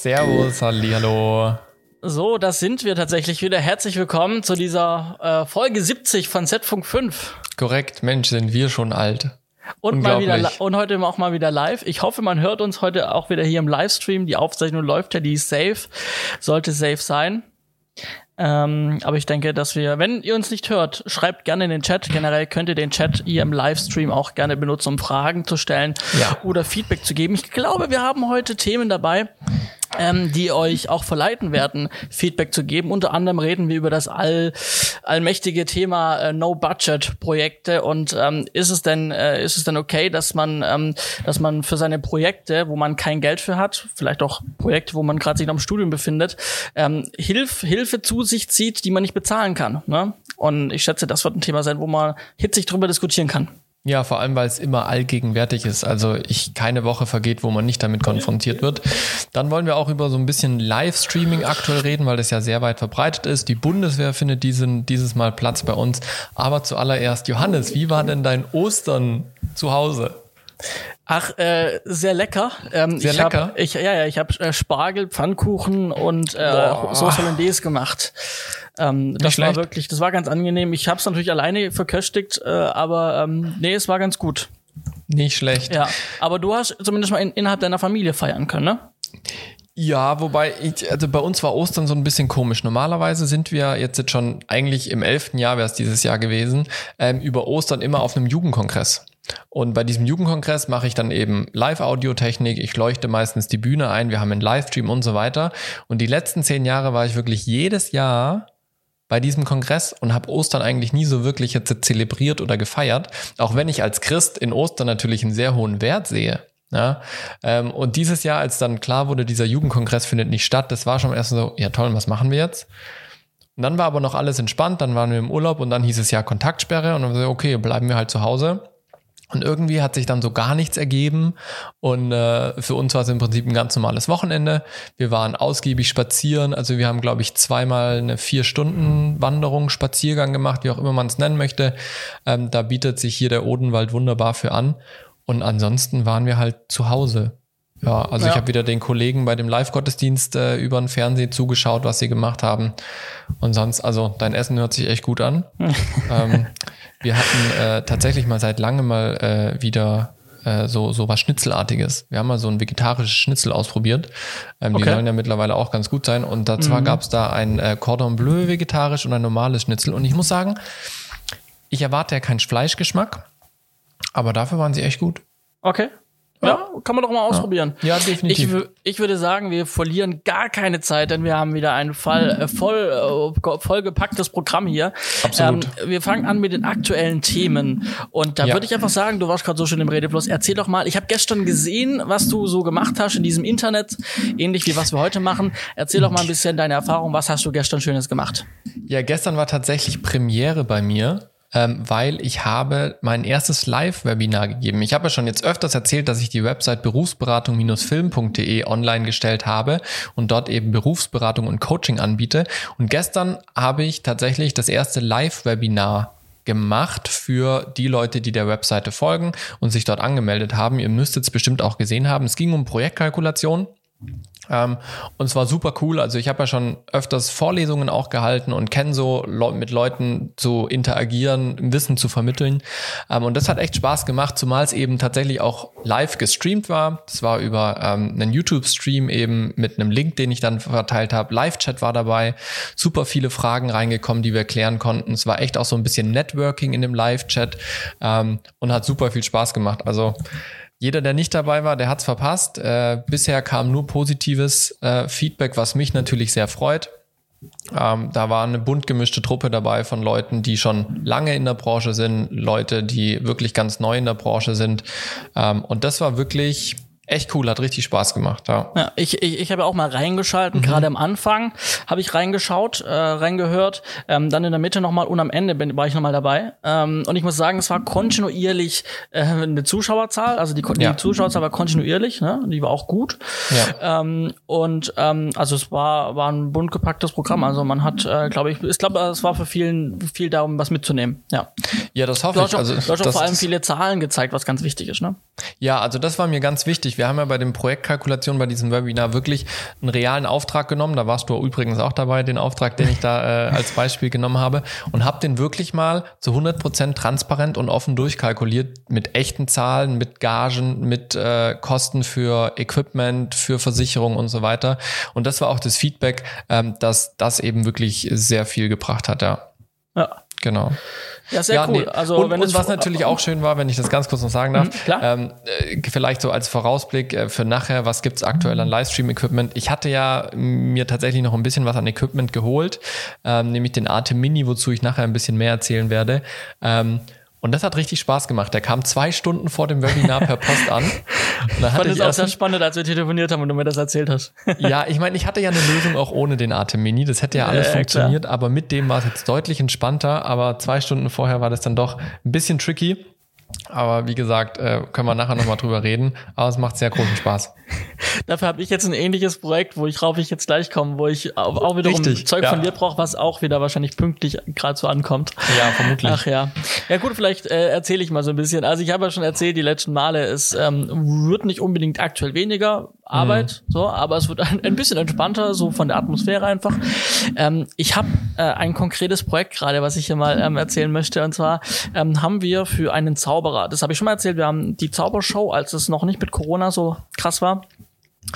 Servus, hallo. So, das sind wir tatsächlich wieder. Herzlich willkommen zu dieser äh, Folge 70 von Z-Funk 5. Korrekt, Mensch, sind wir schon alt. Und mal wieder und heute auch mal wieder live. Ich hoffe, man hört uns heute auch wieder hier im Livestream. Die Aufzeichnung läuft ja, die ist safe, sollte safe sein. Ähm, aber ich denke, dass wir, wenn ihr uns nicht hört, schreibt gerne in den Chat. Generell könnt ihr den Chat hier im Livestream auch gerne benutzen, um Fragen zu stellen ja. oder Feedback zu geben. Ich glaube, wir haben heute Themen dabei, ähm, die euch auch verleiten werden, Feedback zu geben. Unter anderem reden wir über das all, allmächtige Thema äh, No-Budget-Projekte und ähm, ist es denn äh, ist es denn okay, dass man ähm, dass man für seine Projekte, wo man kein Geld für hat, vielleicht auch Projekte, wo man gerade sich noch im Studium befindet, ähm, Hilf, Hilfe zu sich zieht, die man nicht bezahlen kann. Ne? Und ich schätze, das wird ein Thema sein, wo man hitzig drüber diskutieren kann. Ja, vor allem, weil es immer allgegenwärtig ist. Also ich keine Woche vergeht, wo man nicht damit konfrontiert wird. Dann wollen wir auch über so ein bisschen Livestreaming aktuell reden, weil das ja sehr weit verbreitet ist. Die Bundeswehr findet diesen, dieses Mal Platz bei uns. Aber zuallererst, Johannes, wie war denn dein Ostern zu Hause? Ach, äh, sehr lecker. Ähm, sehr ich lecker? Hab, ich, ja, ja, ich habe äh, Spargel, Pfannkuchen und äh, Sauce Hollandaise gemacht. Ähm, das schlecht. war wirklich, das war ganz angenehm. Ich habe es natürlich alleine verköstigt, äh, aber ähm, nee, es war ganz gut. Nicht schlecht. Ja, aber du hast zumindest mal in, innerhalb deiner Familie feiern können, ne? Ja, wobei, ich, also bei uns war Ostern so ein bisschen komisch. Normalerweise sind wir jetzt schon eigentlich im elften Jahr, wäre es dieses Jahr gewesen, ähm, über Ostern immer auf einem Jugendkongress. Und bei diesem Jugendkongress mache ich dann eben Live-Audiotechnik. Ich leuchte meistens die Bühne ein. Wir haben einen Livestream und so weiter. Und die letzten zehn Jahre war ich wirklich jedes Jahr bei diesem Kongress und habe Ostern eigentlich nie so wirklich jetzt zelebriert oder gefeiert. Auch wenn ich als Christ in Ostern natürlich einen sehr hohen Wert sehe. Ja, ähm, und dieses Jahr, als dann klar wurde, dieser Jugendkongress findet nicht statt, das war schon erst so, ja toll, was machen wir jetzt? Und dann war aber noch alles entspannt, dann waren wir im Urlaub und dann hieß es ja Kontaktsperre und dann so, okay, bleiben wir halt zu Hause. Und irgendwie hat sich dann so gar nichts ergeben. Und äh, für uns war es im Prinzip ein ganz normales Wochenende. Wir waren ausgiebig spazieren. Also wir haben, glaube ich, zweimal eine Vier-Stunden-Wanderung, Spaziergang gemacht, wie auch immer man es nennen möchte. Ähm, da bietet sich hier der Odenwald wunderbar für an. Und ansonsten waren wir halt zu Hause. Ja, also ja. ich habe wieder den Kollegen bei dem Live-Gottesdienst äh, über den Fernseher zugeschaut, was sie gemacht haben. Und sonst, also dein Essen hört sich echt gut an. ähm, wir hatten äh, tatsächlich mal seit langem mal äh, wieder äh, so, so was Schnitzelartiges. Wir haben mal so ein vegetarisches Schnitzel ausprobiert. Ähm, okay. Die sollen ja mittlerweile auch ganz gut sein. Und da zwar mhm. gab es da ein äh, Cordon Bleu vegetarisch und ein normales Schnitzel. Und ich muss sagen, ich erwarte ja keinen Fleischgeschmack, aber dafür waren sie echt gut. Okay. Ja, kann man doch mal ausprobieren. Ja, definitiv. Ich, ich, würde sagen, wir verlieren gar keine Zeit, denn wir haben wieder ein Fall, äh, voll, äh, vollgepacktes Programm hier. Absolut. Ähm, wir fangen an mit den aktuellen Themen. Und da ja. würde ich einfach sagen, du warst gerade so schön im Redefluss. Erzähl doch mal, ich habe gestern gesehen, was du so gemacht hast in diesem Internet, ähnlich wie was wir heute machen. Erzähl doch mal ein bisschen deine Erfahrung. Was hast du gestern Schönes gemacht? Ja, gestern war tatsächlich Premiere bei mir ähm, weil ich habe mein erstes Live-Webinar gegeben. Ich habe ja schon jetzt öfters erzählt, dass ich die Website berufsberatung-film.de online gestellt habe und dort eben Berufsberatung und Coaching anbiete. Und gestern habe ich tatsächlich das erste Live-Webinar gemacht für die Leute, die der Webseite folgen und sich dort angemeldet haben. Ihr müsstet es bestimmt auch gesehen haben. Es ging um Projektkalkulation. Ähm, und es war super cool. Also ich habe ja schon öfters Vorlesungen auch gehalten und kenne so Le mit Leuten zu interagieren, Wissen zu vermitteln. Ähm, und das hat echt Spaß gemacht, zumal es eben tatsächlich auch live gestreamt war. Das war über ähm, einen YouTube-Stream eben mit einem Link, den ich dann verteilt habe. Live-Chat war dabei. Super viele Fragen reingekommen, die wir klären konnten. Es war echt auch so ein bisschen Networking in dem Live-Chat ähm, und hat super viel Spaß gemacht. Also jeder, der nicht dabei war, der hat's verpasst. Äh, bisher kam nur positives äh, Feedback, was mich natürlich sehr freut. Ähm, da war eine bunt gemischte Truppe dabei von Leuten, die schon lange in der Branche sind, Leute, die wirklich ganz neu in der Branche sind. Ähm, und das war wirklich echt cool, hat richtig Spaß gemacht. Ja, ja ich, ich, ich habe auch mal reingeschalten, mhm. gerade am Anfang habe ich reingeschaut, äh, reingehört, ähm, dann in der Mitte nochmal und am Ende bin, war ich nochmal dabei. Ähm, und ich muss sagen, es war kontinuierlich äh, eine Zuschauerzahl, also die, ja. die Zuschauerzahl war kontinuierlich, ne? die war auch gut. Ja. Ähm, und ähm, also es war, war ein bunt gepacktes Programm. Also man hat, äh, glaube ich, ich glaube, es war für vielen viel darum, was mitzunehmen. Ja, ja das hoffe du ich. Auch, also, du hast auch vor allem viele Zahlen gezeigt, was ganz wichtig ist. Ne? Ja, also das war mir ganz wichtig Wir haben ja bei den Projektkalkulationen bei diesem Webinar wirklich einen realen Auftrag genommen. Da warst du übrigens auch dabei, den Auftrag, den ich da äh, als Beispiel genommen habe und habe den wirklich mal zu 100 Prozent transparent und offen durchkalkuliert mit echten Zahlen, mit Gagen, mit äh, Kosten für Equipment, für Versicherung und so weiter. Und das war auch das Feedback, ähm, dass das eben wirklich sehr viel gebracht hat, ja. Ja. Genau. Ja, sehr ja, cool. Nee. Also, und, und was natürlich auch schön war, wenn ich das ganz kurz noch sagen darf, mhm. Ähm, äh, vielleicht so als Vorausblick äh, für nachher, was gibt's aktuell an Livestream-Equipment? Ich hatte ja mir tatsächlich noch ein bisschen was an Equipment geholt, ähm, nämlich den Arte Mini, wozu ich nachher ein bisschen mehr erzählen werde. Ähm, und das hat richtig Spaß gemacht. Der kam zwei Stunden vor dem Webinar per Post an. Und ich fand es auch sehr spannend, als wir telefoniert haben und du mir das erzählt hast. ja, ich meine, ich hatte ja eine Lösung auch ohne den Atem Mini. Das hätte ja alles äh, funktioniert, klar. aber mit dem war es jetzt deutlich entspannter. Aber zwei Stunden vorher war das dann doch ein bisschen tricky. Aber wie gesagt, äh, können wir nachher nochmal drüber reden. Aber es macht sehr großen Spaß. Dafür habe ich jetzt ein ähnliches Projekt, wo ich rauf ich jetzt gleich komme, wo ich auch wiederum Richtig, Zeug ja. von dir brauche, was auch wieder wahrscheinlich pünktlich gerade so ankommt. Ja, vermutlich. Ach ja. Ja gut, vielleicht äh, erzähle ich mal so ein bisschen. Also ich habe ja schon erzählt, die letzten Male, es ähm, wird nicht unbedingt aktuell weniger Arbeit, mhm. so, aber es wird ein, ein, bisschen entspannter, so von der Atmosphäre einfach. Ähm, ich habe äh, ein konkretes Projekt gerade, was ich hier mal ähm, erzählen möchte. Und zwar ähm, haben wir für einen Zauberer, das habe ich schon mal erzählt, wir haben die Zaubershow, als es noch nicht mit Corona so krass war,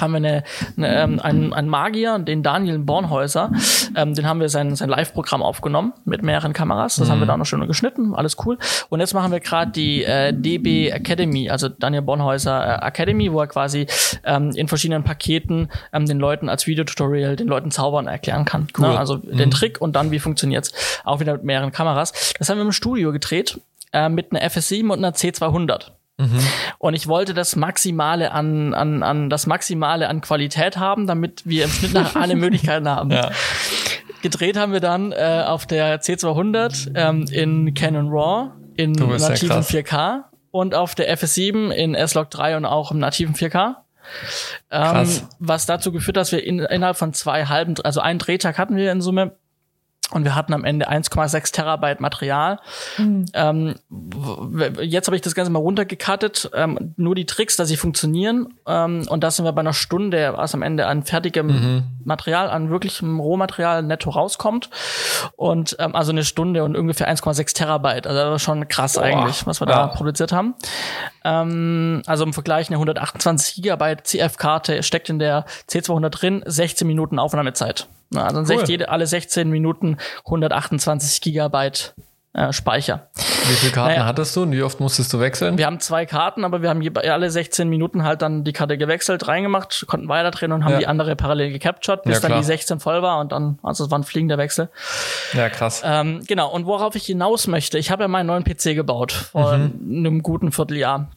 haben wir eine, eine, ähm, einen, einen Magier, den Daniel Bornhäuser, ähm, den haben wir sein, sein Live-Programm aufgenommen mit mehreren Kameras. Das mhm. haben wir mhm. da noch schön geschnitten, alles cool. Und jetzt machen wir gerade die äh, DB Academy, also Daniel Bornhäuser äh, Academy, wo er quasi ähm, in verschiedenen Paketen ähm, den Leuten als Videotutorial den Leuten Zaubern erklären kann. Ne? Cool. Ne? Also mhm. den Trick und dann wie funktioniert's. Auch wieder mit mehreren Kameras. Das haben wir im Studio gedreht äh, mit einer FS7 und einer C200. Mhm. Und ich wollte das Maximale an, an, an, das Maximale an Qualität haben, damit wir im Schnitt nach alle Möglichkeiten haben. Ja. Gedreht haben wir dann äh, auf der C200 ähm, in Canon RAW in nativen 4K und auf der FS7 in S-Log 3 und auch im nativen 4K. Ähm, was dazu geführt, dass wir in, innerhalb von zwei halben, also einen Drehtag hatten wir in Summe und wir hatten am Ende 1,6 Terabyte Material. Mhm. Ähm, jetzt habe ich das Ganze mal runtergekattet, ähm, nur die Tricks, dass sie funktionieren. Ähm, und da sind wir bei einer Stunde, was am Ende an fertigem mhm. Material, an wirklichem Rohmaterial netto rauskommt. Und ähm, also eine Stunde und ungefähr 1,6 Terabyte. Also das war schon krass Boah. eigentlich, was wir ja. da produziert haben. Ähm, also im Vergleich eine 128 Gigabyte CF-Karte steckt in der C200 drin, 16 Minuten Aufnahmezeit. Na, also cool. jede, alle 16 Minuten 128 Gigabyte äh, Speicher. Wie viele Karten naja, hattest du und wie oft musstest du wechseln? Wir haben zwei Karten, aber wir haben alle 16 Minuten halt dann die Karte gewechselt, reingemacht, konnten weiterdrehen und haben ja. die andere parallel gecaptured, bis ja, dann die 16 voll war und dann, also es war ein fliegender Wechsel. Ja, krass. Ähm, genau, und worauf ich hinaus möchte, ich habe ja meinen neuen PC gebaut vor mhm. einem guten Vierteljahr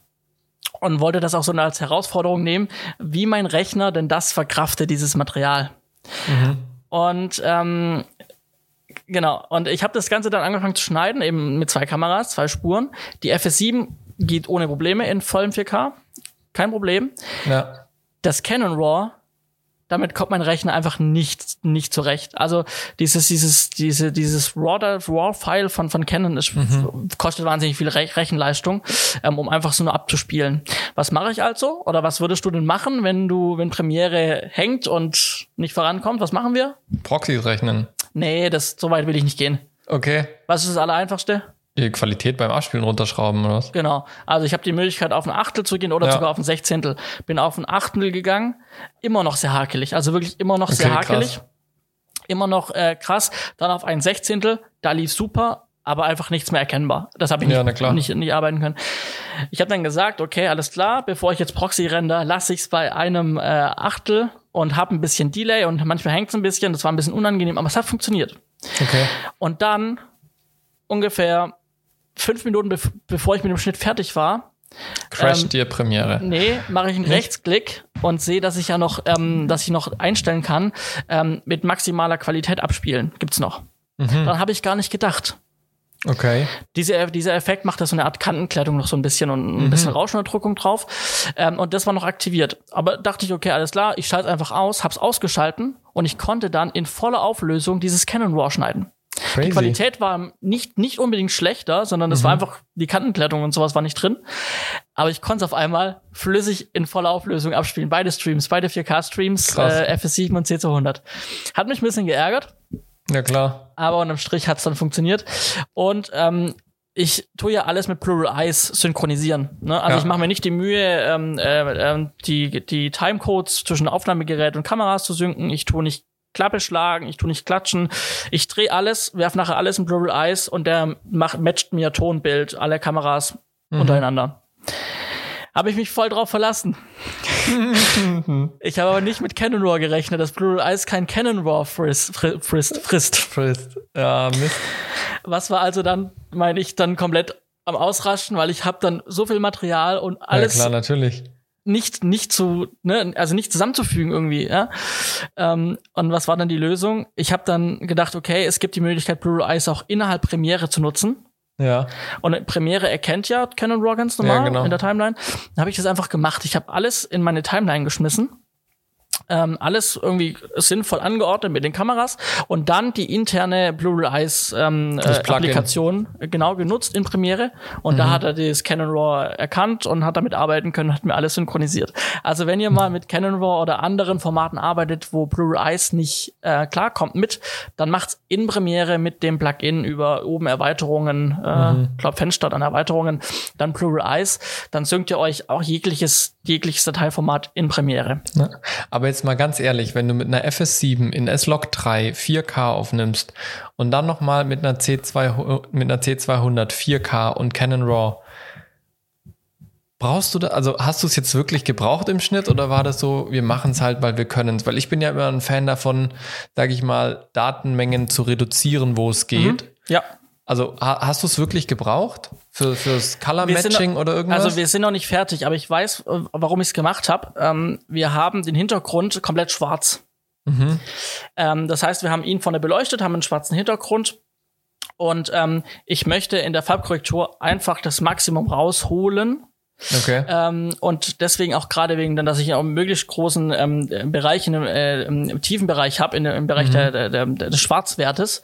und wollte das auch so als Herausforderung nehmen, wie mein Rechner denn das verkraftet, dieses Material. Mhm. Und ähm, genau, und ich habe das Ganze dann angefangen zu schneiden, eben mit zwei Kameras, zwei Spuren. Die FS7 geht ohne Probleme in vollem 4K. Kein Problem. Ja. Das Canon RAW damit kommt mein Rechner einfach nicht nicht zurecht. Also dieses dieses diese dieses RAW RAW File von von Canon ist, mhm. kostet wahnsinnig viel Re Rechenleistung, ähm, um einfach so nur abzuspielen. Was mache ich also? Oder was würdest du denn machen, wenn du wenn Premiere hängt und nicht vorankommt? Was machen wir? Proxys rechnen. Nee, das so weit will ich nicht gehen. Okay. Was ist das Allereinfachste? Die Qualität beim Abspielen runterschrauben oder was? Genau. Also ich habe die Möglichkeit, auf ein Achtel zu gehen oder ja. sogar auf ein Sechzehntel. Bin auf ein Achtel gegangen, immer noch sehr hakelig. Also wirklich immer noch okay, sehr hakelig. Krass. Immer noch äh, krass. Dann auf ein Sechzehntel, da lief super, aber einfach nichts mehr erkennbar. Das habe ich nicht, ja, nicht, nicht arbeiten können. Ich habe dann gesagt, okay, alles klar, bevor ich jetzt Proxy render, lasse ich es bei einem äh, Achtel und habe ein bisschen Delay und manchmal hängt es ein bisschen. Das war ein bisschen unangenehm, aber es hat funktioniert. Okay. Und dann ungefähr fünf Minuten be bevor ich mit dem Schnitt fertig war, Crash ähm, dir Premiere. Nee, mache ich einen Rechtsklick und sehe, dass ich ja noch, ähm, dass ich noch einstellen kann, ähm, mit maximaler Qualität abspielen. Gibt's noch. Mhm. Dann habe ich gar nicht gedacht. Okay. Diese, dieser Effekt macht da so eine Art Kantenkleidung noch so ein bisschen und ein mhm. bisschen Rauschunterdrückung drauf. Ähm, und das war noch aktiviert. Aber dachte ich, okay, alles klar, ich schalte einfach aus, hab's ausgeschalten und ich konnte dann in voller Auflösung dieses Canon RAW schneiden. Crazy. Die Qualität war nicht, nicht unbedingt schlechter, sondern es mhm. war einfach, die Kantenklettung und sowas war nicht drin. Aber ich konnte es auf einmal flüssig in voller Auflösung abspielen. Beide Streams, beide 4K-Streams, äh, FS7 und C200. Hat mich ein bisschen geärgert. Ja, klar. Aber unterm Strich hat es dann funktioniert. Und ähm, ich tue ja alles mit Plural Eyes synchronisieren. Ne? Also ja. ich mache mir nicht die Mühe, ähm, äh, äh, die, die Timecodes zwischen Aufnahmegerät und Kameras zu synken. Ich tue nicht Klappe schlagen, ich tue nicht klatschen. Ich drehe alles, werf nachher alles in Plural Eyes und der macht, matcht mir Tonbild, alle Kameras mhm. untereinander. Habe ich mich voll drauf verlassen. ich habe aber nicht mit Canon Raw gerechnet, dass Plural Eyes kein Canon Raw frisst. Frisst. Frisst. frisst. Ja, Mist. Was war also dann, meine ich, dann komplett am Ausraschen, weil ich habe dann so viel Material und alles. Ja, klar, natürlich nicht nicht zu ne also nicht zusammenzufügen irgendwie ja ähm, und was war dann die Lösung ich habe dann gedacht okay es gibt die Möglichkeit Blue Eyes auch innerhalb Premiere zu nutzen ja. Und Premiere erkennt ja Canon Raw ganz normal ja, genau. in der Timeline. Dann habe ich das einfach gemacht. Ich habe alles in meine Timeline geschmissen ähm, alles irgendwie sinnvoll angeordnet mit den Kameras und dann die interne Blue Eyes ähm, äh, Applikation genau genutzt in Premiere und mhm. da hat er das Canon RAW erkannt und hat damit arbeiten können, hat mir alles synchronisiert. Also wenn ihr mal mit Canon RAW oder anderen Formaten arbeitet, wo Blue Eyes nicht äh, klarkommt mit, dann macht's in Premiere mit dem Plugin über oben Erweiterungen, äh, mhm. glaub Fenster an Erweiterungen, dann Blue Eyes, dann synkt ihr euch auch jegliches jegliches Dateiformat in Premiere. Ja. Aber jetzt mal ganz ehrlich, wenn du mit einer FS7 in S-Log 3 4K aufnimmst und dann nochmal mit einer C2 mit einer C200 4K und Canon RAW, brauchst du da, also hast du es jetzt wirklich gebraucht im Schnitt oder war das so, wir machen es halt, weil wir können es? Weil ich bin ja immer ein Fan davon, sage ich mal, Datenmengen zu reduzieren, wo es geht. Mhm. Ja. Also hast du es wirklich gebraucht für fürs Color Matching noch, oder irgendwas? Also wir sind noch nicht fertig, aber ich weiß, äh, warum ich es gemacht habe. Ähm, wir haben den Hintergrund komplett schwarz. Mhm. Ähm, das heißt, wir haben ihn vorne beleuchtet, haben einen schwarzen Hintergrund und ähm, ich möchte in der Farbkorrektur einfach das Maximum rausholen Okay. Ähm, und deswegen auch gerade wegen, dass ich auch einen möglichst großen ähm, Bereich in, äh, im tiefen Bereich habe, im Bereich mhm. der, der, der, des Schwarzwertes,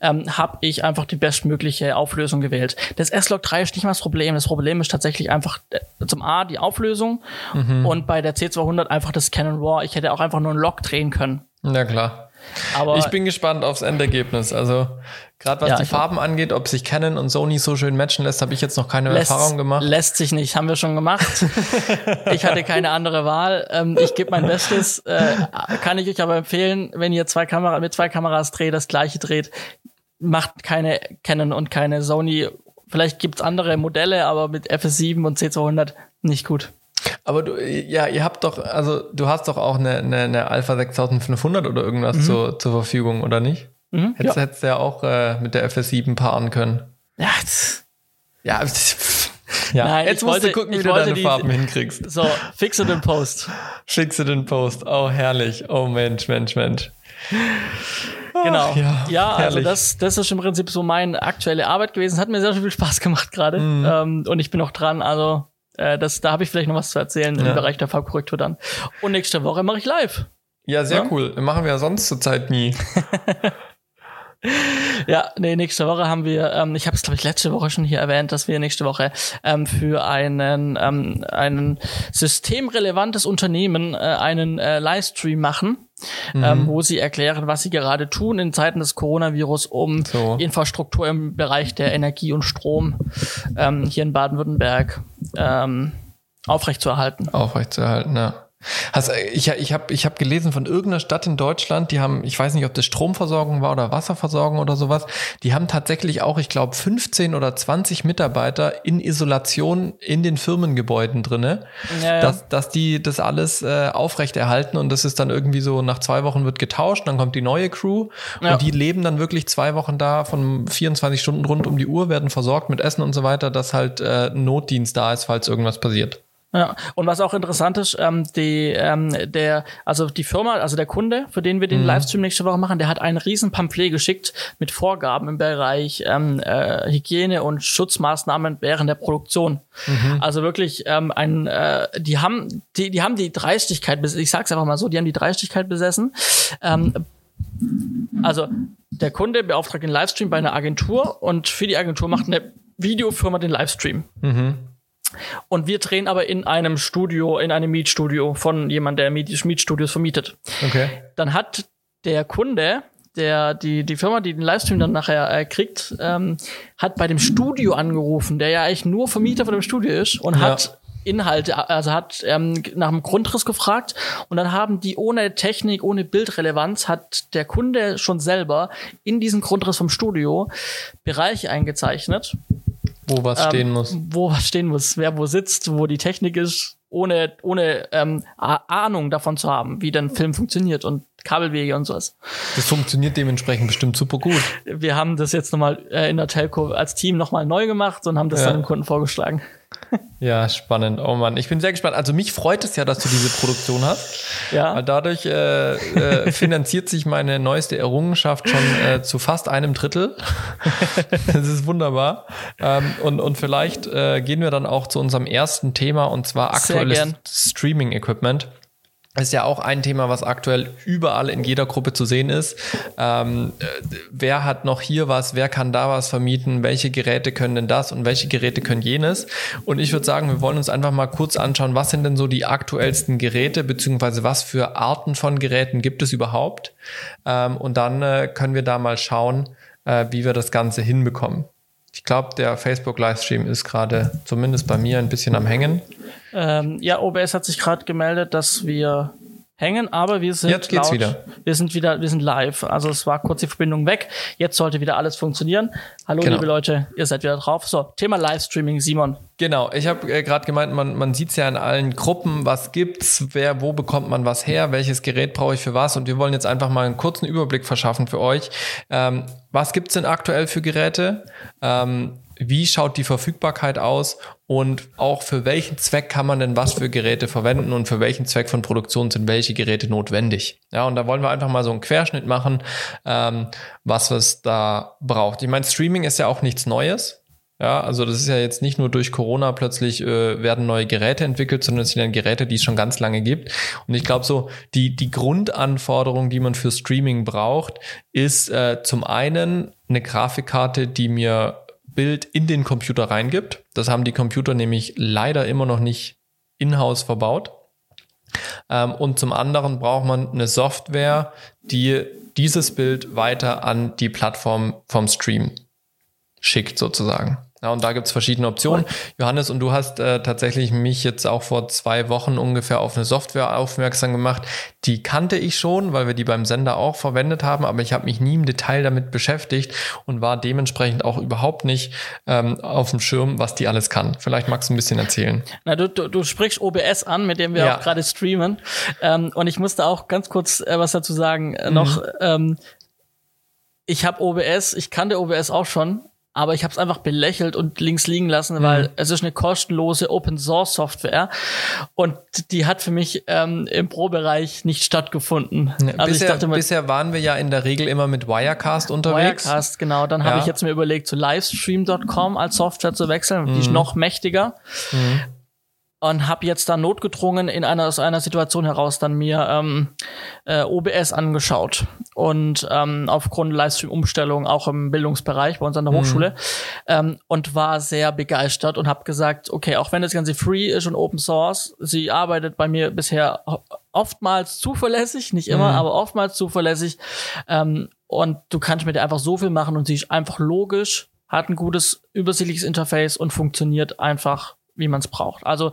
ähm, habe ich einfach die bestmögliche Auflösung gewählt. Das S-Log 3 ist nicht mal das Problem. Das Problem ist tatsächlich einfach äh, zum A die Auflösung mhm. und bei der C200 einfach das Canon RAW. Ich hätte auch einfach nur einen Log drehen können. Na klar. Aber ich bin gespannt aufs Endergebnis. Also gerade was ja, die Farben angeht, ob sich Canon und Sony so schön matchen lässt, habe ich jetzt noch keine lässt, Erfahrung gemacht. Lässt sich nicht, haben wir schon gemacht. ich hatte keine andere Wahl. Ähm, ich gebe mein Bestes. Äh, kann ich euch aber empfehlen, wenn ihr zwei Kamera mit zwei Kameras dreht, das gleiche dreht, macht keine Canon und keine Sony. Vielleicht gibt's andere Modelle, aber mit FS7 und C200 nicht gut. Aber du, ja, ihr habt doch, also du hast doch auch eine, eine, eine Alpha 6500 oder irgendwas mhm. zur, zur Verfügung, oder nicht? Mhm, hättest, ja. hättest du ja auch äh, mit der FS7 paaren können. Ja, jetzt. Ja, ja. Nein, jetzt musst wollte, du gucken, wie du deine die, Farben hinkriegst. So, fix it in Post. Fix it in Post. Oh, herrlich. Oh, Mensch, Mensch, Mensch. Genau. Ach, ja, ja also das, das ist im Prinzip so meine aktuelle Arbeit gewesen. Hat mir sehr viel Spaß gemacht gerade. Mhm. Ähm, und ich bin noch dran. Also äh, das, da habe ich vielleicht noch was zu erzählen ja. im Bereich der Farbkorrektur dann. Und nächste Woche mache ich live. Ja, sehr ja? cool. Machen wir ja sonst zurzeit nie. ja, nee, nächste Woche haben wir, ähm, ich habe es glaube ich letzte Woche schon hier erwähnt, dass wir nächste Woche ähm, für einen ähm, einen systemrelevantes Unternehmen äh, einen äh, Livestream machen, mhm. ähm, wo sie erklären, was sie gerade tun in Zeiten des Coronavirus, um so. Infrastruktur im Bereich der Energie und Strom ähm, hier in Baden-Württemberg ähm, aufrechtzuerhalten. Aufrechtzuerhalten, ja. Hast, ich ich habe ich hab gelesen von irgendeiner Stadt in Deutschland, die haben, ich weiß nicht, ob das Stromversorgung war oder Wasserversorgung oder sowas, die haben tatsächlich auch, ich glaube, 15 oder 20 Mitarbeiter in Isolation in den Firmengebäuden drinne, ja, ja. Dass, dass die das alles äh, aufrechterhalten und das ist dann irgendwie so, nach zwei Wochen wird getauscht, dann kommt die neue Crew ja. und die leben dann wirklich zwei Wochen da von 24 Stunden rund um die Uhr, werden versorgt mit Essen und so weiter, dass halt äh, Notdienst da ist, falls irgendwas passiert. Ja, und was auch interessant ist, ähm, die, ähm, der, also die Firma, also der Kunde, für den wir den mhm. Livestream nächste Woche machen, der hat ein riesen Pamphlet geschickt mit Vorgaben im Bereich ähm, äh, Hygiene und Schutzmaßnahmen während der Produktion. Mhm. Also wirklich ähm, ein, äh, die haben, die, die haben die Dreistigkeit, ich sag's einfach mal so, die haben die Dreistigkeit besessen. Ähm, also der Kunde beauftragt den Livestream bei einer Agentur und für die Agentur macht eine Videofirma den Livestream. Mhm. Und wir drehen aber in einem Studio, in einem Mietstudio von jemandem, der Mietstudios vermietet. Okay. Dann hat der Kunde, der die die Firma, die den Livestream dann nachher äh, kriegt, ähm, hat bei dem Studio angerufen, der ja eigentlich nur Vermieter von dem Studio ist und ja. hat Inhalte, also hat ähm, nach dem Grundriss gefragt und dann haben die ohne Technik, ohne Bildrelevanz, hat der Kunde schon selber in diesen Grundriss vom Studio Bereiche eingezeichnet. Wo was ähm, stehen muss. Wo was stehen muss, wer wo sitzt, wo die Technik ist, ohne, ohne ähm, Ahnung davon zu haben, wie denn Film funktioniert und Kabelwege und sowas. Das funktioniert dementsprechend bestimmt super gut. Wir haben das jetzt nochmal äh, in der Telco als Team nochmal neu gemacht und haben das ja. dann dem Kunden vorgeschlagen. Ja, spannend. Oh Mann, ich bin sehr gespannt. Also mich freut es ja, dass du diese Produktion hast. Ja. Weil dadurch äh, äh, finanziert sich meine neueste Errungenschaft schon äh, zu fast einem Drittel. das ist wunderbar. Ähm, und, und vielleicht äh, gehen wir dann auch zu unserem ersten Thema und zwar aktuelles Streaming-Equipment ist ja auch ein Thema, was aktuell überall in jeder Gruppe zu sehen ist. Ähm, äh, wer hat noch hier was? Wer kann da was vermieten? Welche Geräte können denn das und welche Geräte können jenes? Und ich würde sagen, wir wollen uns einfach mal kurz anschauen, was sind denn so die aktuellsten Geräte, beziehungsweise was für Arten von Geräten gibt es überhaupt? Ähm, und dann äh, können wir da mal schauen, äh, wie wir das Ganze hinbekommen. Ich glaube, der Facebook-Livestream ist gerade zumindest bei mir ein bisschen am Hängen. Ähm, ja, OBS hat sich gerade gemeldet, dass wir hängen, aber wir sind Jetzt geht's laut, wieder. Wir sind wieder, wir sind live. Also es war kurz die Verbindung weg. Jetzt sollte wieder alles funktionieren. Hallo genau. liebe Leute, ihr seid wieder drauf. So, Thema Livestreaming, Simon. Genau, ich habe äh, gerade gemeint, man, man sieht es ja in allen Gruppen, was gibt's, wer, wo bekommt man was her, welches Gerät brauche ich für was und wir wollen jetzt einfach mal einen kurzen Überblick verschaffen für euch. Ähm, was gibt's denn aktuell für Geräte? Ähm, wie schaut die Verfügbarkeit aus und auch für welchen Zweck kann man denn was für Geräte verwenden und für welchen Zweck von Produktion sind welche Geräte notwendig. Ja, und da wollen wir einfach mal so einen Querschnitt machen, ähm, was es da braucht. Ich meine, Streaming ist ja auch nichts Neues. Ja, also das ist ja jetzt nicht nur durch Corona plötzlich äh, werden neue Geräte entwickelt, sondern es sind dann Geräte, die es schon ganz lange gibt. Und ich glaube so, die, die Grundanforderung, die man für Streaming braucht, ist äh, zum einen eine Grafikkarte, die mir Bild in den Computer reingibt. Das haben die Computer nämlich leider immer noch nicht in-house verbaut. Ähm, und zum anderen braucht man eine Software, die dieses Bild weiter an die Plattform vom Stream schickt sozusagen. Ja, und da gibt's verschiedene Optionen. Johannes, und du hast äh, tatsächlich mich jetzt auch vor zwei Wochen ungefähr auf eine Software aufmerksam gemacht. Die kannte ich schon, weil wir die beim Sender auch verwendet haben, aber ich habe mich nie im Detail damit beschäftigt und war dementsprechend auch überhaupt nicht ähm, auf dem Schirm, was die alles kann. Vielleicht magst du ein bisschen erzählen. Na, du, du, du sprichst OBS an, mit dem wir ja. auch gerade streamen. Ähm, und ich musste auch ganz kurz äh, was dazu sagen. Äh, noch, mhm. ähm, ich habe OBS, ich kannte OBS auch schon, aber ich habe es einfach belächelt und links liegen lassen, mhm. weil es ist eine kostenlose Open Source Software und die hat für mich ähm, im Pro-Bereich nicht stattgefunden. Ja, also bisher, ich dachte mal, bisher waren wir ja in der Regel immer mit Wirecast unterwegs. Wirecast, genau. Dann ja. habe ich jetzt mir überlegt, zu Livestream.com als Software zu wechseln. Mhm. Die ist noch mächtiger. Mhm und habe jetzt dann notgedrungen in einer aus einer Situation heraus dann mir ähm, äh, OBS angeschaut und ähm, aufgrund Livestream-Umstellung auch im Bildungsbereich bei uns an der mhm. Hochschule ähm, und war sehr begeistert und habe gesagt, okay, auch wenn das Ganze free ist und Open Source, sie arbeitet bei mir bisher oftmals zuverlässig, nicht immer, mhm. aber oftmals zuverlässig ähm, und du kannst mit der einfach so viel machen und sie ist einfach logisch, hat ein gutes übersichtliches Interface und funktioniert einfach wie man es braucht. Also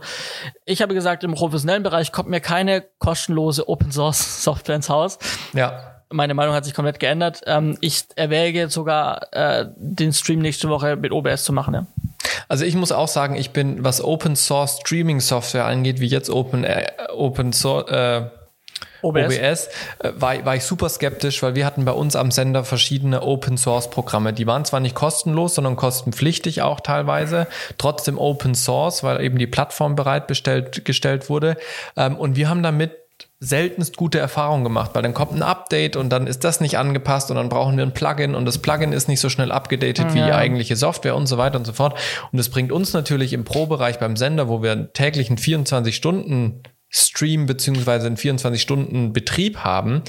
ich habe gesagt, im professionellen Bereich kommt mir keine kostenlose Open Source Software ins Haus. Ja. Meine Meinung hat sich komplett geändert. Ähm, ich erwäge sogar, äh, den Stream nächste Woche mit OBS zu machen. Ja. Also ich muss auch sagen, ich bin, was Open Source Streaming Software angeht, wie jetzt Open, äh, Open Source, äh, OBS, OBS äh, war, war ich super skeptisch, weil wir hatten bei uns am Sender verschiedene Open Source Programme. Die waren zwar nicht kostenlos, sondern kostenpflichtig auch teilweise, trotzdem Open Source, weil eben die Plattform bereitgestellt gestellt wurde. Ähm, und wir haben damit seltenst gute Erfahrungen gemacht, weil dann kommt ein Update und dann ist das nicht angepasst und dann brauchen wir ein Plugin und das Plugin ist nicht so schnell abgedatet ja. wie die eigentliche Software und so weiter und so fort. Und das bringt uns natürlich im Pro-Bereich beim Sender, wo wir täglich einen 24 Stunden Stream beziehungsweise in 24 Stunden Betrieb haben,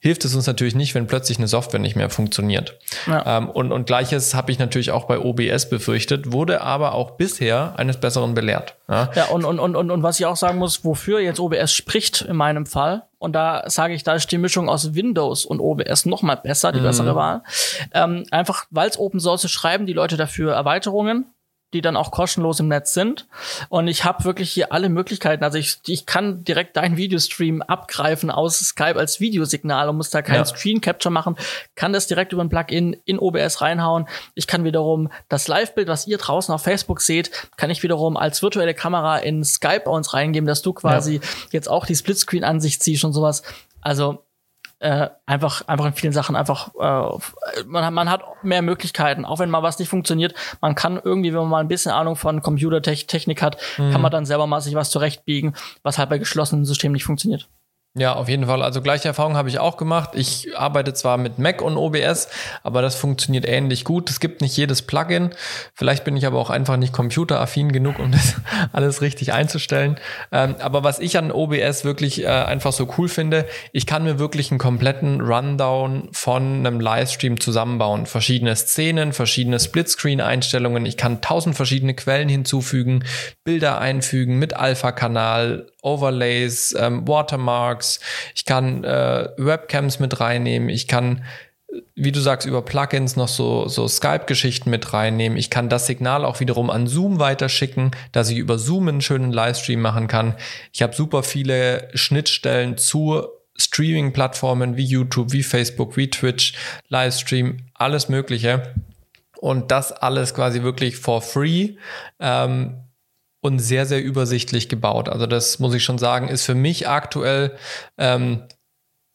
hilft es uns natürlich nicht, wenn plötzlich eine Software nicht mehr funktioniert. Ja. Ähm, und, und gleiches habe ich natürlich auch bei OBS befürchtet, wurde aber auch bisher eines Besseren belehrt. Ja, ja und, und, und, und, und was ich auch sagen muss, wofür jetzt OBS spricht in meinem Fall, und da sage ich, da ist die Mischung aus Windows und OBS noch mal besser, die mhm. bessere Wahl. Ähm, einfach, weil es Open Source ist, schreiben die Leute dafür Erweiterungen die dann auch kostenlos im Netz sind. Und ich habe wirklich hier alle Möglichkeiten. Also ich, ich kann direkt deinen Videostream abgreifen aus Skype als Videosignal und muss da keinen ja. Screen Capture machen, kann das direkt über ein Plugin in OBS reinhauen. Ich kann wiederum das Live-Bild, was ihr draußen auf Facebook seht, kann ich wiederum als virtuelle Kamera in Skype bei uns reingeben, dass du quasi ja. jetzt auch die Splitscreen-Ansicht siehst und sowas. Also äh, einfach, einfach in vielen Sachen einfach, äh, man, man hat mehr Möglichkeiten, auch wenn mal was nicht funktioniert. Man kann irgendwie, wenn man mal ein bisschen Ahnung von Computertechnik hat, mhm. kann man dann selber mal sich was zurechtbiegen, was halt bei geschlossenen Systemen nicht funktioniert. Ja, auf jeden Fall. Also gleiche Erfahrung habe ich auch gemacht. Ich arbeite zwar mit Mac und OBS, aber das funktioniert ähnlich gut. Es gibt nicht jedes Plugin. Vielleicht bin ich aber auch einfach nicht computeraffin genug, um das alles richtig einzustellen. Ähm, aber was ich an OBS wirklich äh, einfach so cool finde, ich kann mir wirklich einen kompletten Rundown von einem Livestream zusammenbauen. Verschiedene Szenen, verschiedene Splitscreen-Einstellungen. Ich kann tausend verschiedene Quellen hinzufügen, Bilder einfügen mit Alpha-Kanal, Overlays, ähm, Watermarks, ich kann äh, Webcams mit reinnehmen, ich kann, wie du sagst, über Plugins noch so, so Skype-Geschichten mit reinnehmen. Ich kann das Signal auch wiederum an Zoom weiterschicken, dass ich über Zoom einen schönen Livestream machen kann. Ich habe super viele Schnittstellen zu Streaming-Plattformen wie YouTube, wie Facebook, wie Twitch, Livestream, alles Mögliche. Und das alles quasi wirklich for free. Ähm, und sehr, sehr übersichtlich gebaut. Also das muss ich schon sagen, ist für mich aktuell ähm,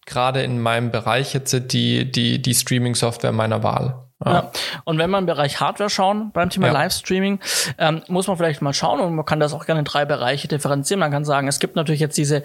gerade in meinem Bereich jetzt die, die, die Streaming-Software meiner Wahl. Ja. ja. Und wenn wir im Bereich Hardware schauen, beim Thema ja. Livestreaming, ähm, muss man vielleicht mal schauen und man kann das auch gerne in drei Bereiche differenzieren. Man kann sagen, es gibt natürlich jetzt diese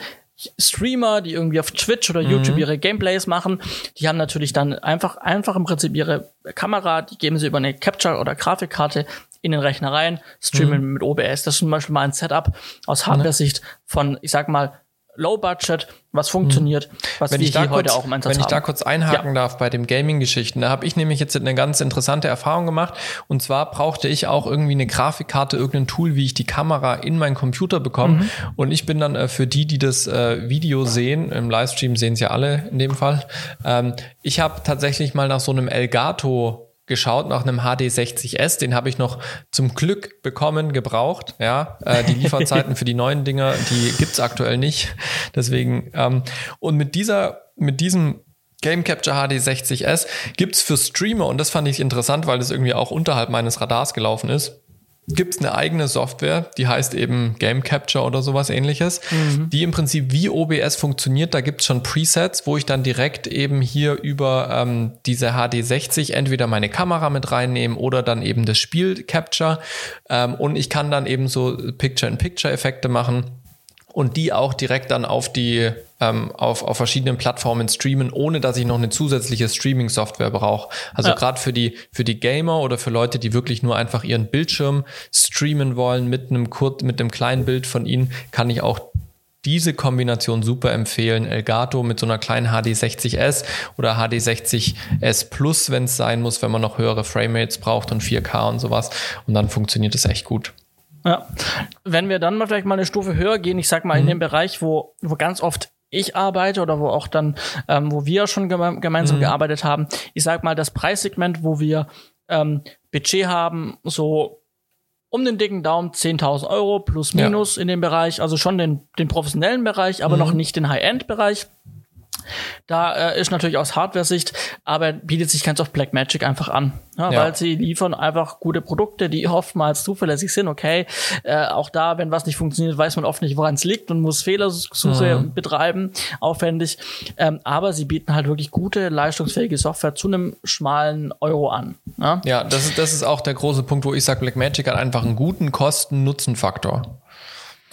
Streamer, die irgendwie auf Twitch oder YouTube mhm. ihre Gameplays machen, die haben natürlich dann einfach, einfach im Prinzip ihre Kamera, die geben sie über eine Capture- oder Grafikkarte in den Rechner rein, streamen mhm. mit OBS. Das ist zum Beispiel mal ein Setup aus Hardware-Sicht von, ich sag mal, Low Budget, was funktioniert, mhm. was wenn wir hier kurz, heute auch im Einsatz Wenn ich haben. da kurz einhaken ja. darf bei dem Gaming-Geschichten, da habe ich nämlich jetzt eine ganz interessante Erfahrung gemacht. Und zwar brauchte ich auch irgendwie eine Grafikkarte, irgendein Tool, wie ich die Kamera in meinen Computer bekomme. Mhm. Und ich bin dann äh, für die, die das äh, Video sehen, im Livestream sehen es ja alle in dem Fall, ähm, ich habe tatsächlich mal nach so einem Elgato geschaut nach einem HD60S, den habe ich noch zum Glück bekommen, gebraucht. Ja, äh, die Lieferzeiten für die neuen Dinger, die gibt's aktuell nicht. Deswegen ähm, und mit dieser, mit diesem Game Capture HD60S gibt's für Streamer und das fand ich interessant, weil das irgendwie auch unterhalb meines Radars gelaufen ist gibt es eine eigene Software, die heißt eben Game Capture oder sowas ähnliches, mhm. die im Prinzip wie OBS funktioniert. Da gibt es schon Presets, wo ich dann direkt eben hier über ähm, diese HD60 entweder meine Kamera mit reinnehmen oder dann eben das Spiel Capture. Ähm, und ich kann dann eben so Picture-in-Picture-Effekte machen und die auch direkt dann auf die ähm, auf, auf verschiedenen Plattformen streamen, ohne dass ich noch eine zusätzliche Streaming-Software brauche. Also ja. gerade für die für die Gamer oder für Leute, die wirklich nur einfach ihren Bildschirm streamen wollen mit einem kurz mit einem kleinen Bild von ihnen, kann ich auch diese Kombination super empfehlen. Elgato mit so einer kleinen HD60S oder HD60S Plus, wenn es sein muss, wenn man noch höhere Framerates braucht und 4K und sowas. Und dann funktioniert es echt gut. Ja. Wenn wir dann mal vielleicht mal eine Stufe höher gehen, ich sag mal mhm. in dem Bereich, wo, wo ganz oft ich arbeite oder wo auch dann, ähm, wo wir schon geme gemeinsam mhm. gearbeitet haben, ich sag mal das Preissegment, wo wir ähm, Budget haben, so um den dicken Daumen 10.000 Euro plus minus ja. in dem Bereich, also schon den, den professionellen Bereich, aber mhm. noch nicht den High-End-Bereich. Da äh, ist natürlich aus Hardware-Sicht, aber bietet sich ganz oft Blackmagic einfach an, ja, ja. weil sie liefern einfach gute Produkte, die oftmals zuverlässig sind. Okay, äh, auch da, wenn was nicht funktioniert, weiß man oft nicht, woran es liegt und muss Fehlersuche mhm. betreiben, aufwendig. Ähm, aber sie bieten halt wirklich gute, leistungsfähige Software zu einem schmalen Euro an. Ja, ja das, ist, das ist auch der große Punkt, wo ich sage, Blackmagic hat einfach einen guten Kosten-Nutzen-Faktor.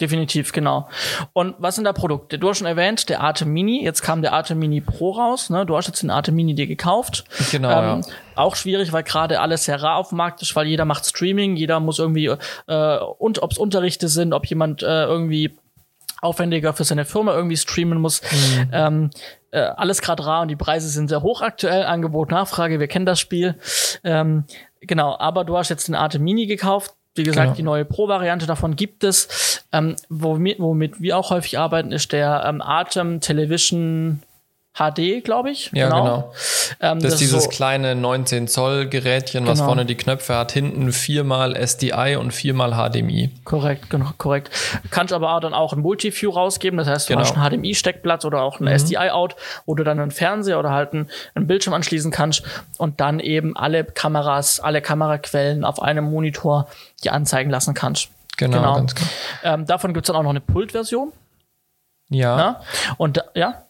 Definitiv, genau. Und was sind da Produkte? Du hast schon erwähnt, der Arte Mini. Jetzt kam der Arte Mini Pro raus. Ne? Du hast jetzt den Arte Mini dir gekauft. Genau. Ähm, ja. Auch schwierig, weil gerade alles sehr rar auf dem Markt ist, weil jeder macht Streaming, jeder muss irgendwie, äh, und ob es Unterrichte sind, ob jemand äh, irgendwie aufwendiger für seine Firma irgendwie streamen muss. Mhm. Ähm, äh, alles gerade rar und die Preise sind sehr hoch aktuell. Angebot, Nachfrage, wir kennen das Spiel. Ähm, genau, aber du hast jetzt den Arte Mini gekauft. Wie gesagt, genau. die neue Pro-Variante davon gibt es. Ähm, womit, womit wir auch häufig arbeiten, ist der ähm, Atem Television HD, glaube ich. Ja, genau. genau. Ähm, das, das, ist dieses so kleine 19 Zoll Gerätchen, was genau. vorne die Knöpfe hat, hinten viermal SDI und viermal HDMI. Korrekt, genau, korrekt. Kannst aber auch dann auch ein Multiview rausgeben, das heißt, du genau. hast einen HDMI-Steckplatz oder auch einen mhm. SDI-Out, wo du dann einen Fernseher oder halt einen, einen Bildschirm anschließen kannst und dann eben alle Kameras, alle Kameraquellen auf einem Monitor dir anzeigen lassen kannst. Genau, genau. ganz genau. Ähm, davon gibt's dann auch noch eine Pultversion. Ja. Na? Und ja,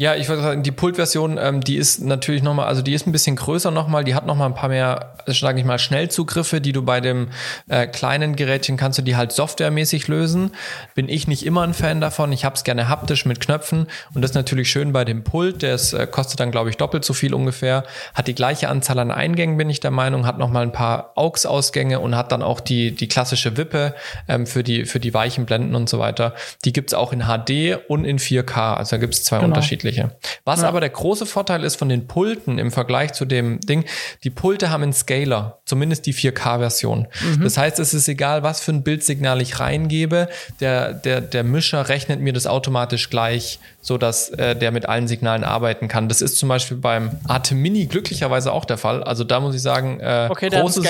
ja, ich würde sagen, die Pult-Version, ähm, die ist natürlich nochmal, also die ist ein bisschen größer nochmal, die hat nochmal ein paar mehr, sage ich mal, Schnellzugriffe, die du bei dem äh, kleinen Gerätchen kannst du die halt softwaremäßig lösen. Bin ich nicht immer ein Fan davon. Ich habe es gerne haptisch mit Knöpfen und das ist natürlich schön bei dem Pult, der ist, äh, kostet dann, glaube ich, doppelt so viel ungefähr, hat die gleiche Anzahl an Eingängen, bin ich der Meinung, hat nochmal ein paar AUX-Ausgänge und hat dann auch die, die klassische Wippe ähm, für, die, für die weichen Blenden und so weiter. Die gibt's auch in HD und in 4K, also da gibt's zwei genau. unterschiedliche unterschiedliche. Was ja. aber der große Vorteil ist von den Pulten im Vergleich zu dem Ding, die Pulte haben einen Scaler, zumindest die 4K-Version. Mhm. Das heißt, es ist egal, was für ein Bildsignal ich reingebe, der, der, der Mischer rechnet mir das automatisch gleich, so dass äh, der mit allen Signalen arbeiten kann. Das ist zum Beispiel beim Atem Mini glücklicherweise auch der Fall. Also da muss ich sagen, äh, okay, großes,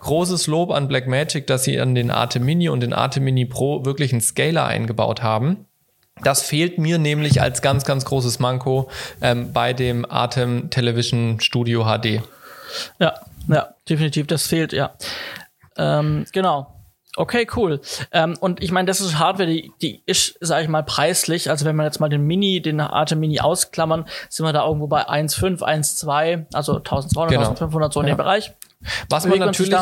großes Lob an Blackmagic, dass sie an den Atem Mini und den Atem Mini Pro wirklich einen Scaler eingebaut haben. Das fehlt mir nämlich als ganz, ganz großes Manko ähm, bei dem Atem Television Studio HD. Ja, ja, definitiv, das fehlt, ja. Ähm, genau. Okay, cool. Ähm, und ich meine, das ist Hardware, die, die ist, sag ich mal, preislich. Also wenn man jetzt mal den Mini, den Atem Mini ausklammern, sind wir da irgendwo bei 1,5, 1,2, also 1200, genau. 1500 so in ja. dem Bereich. Was man natürlich,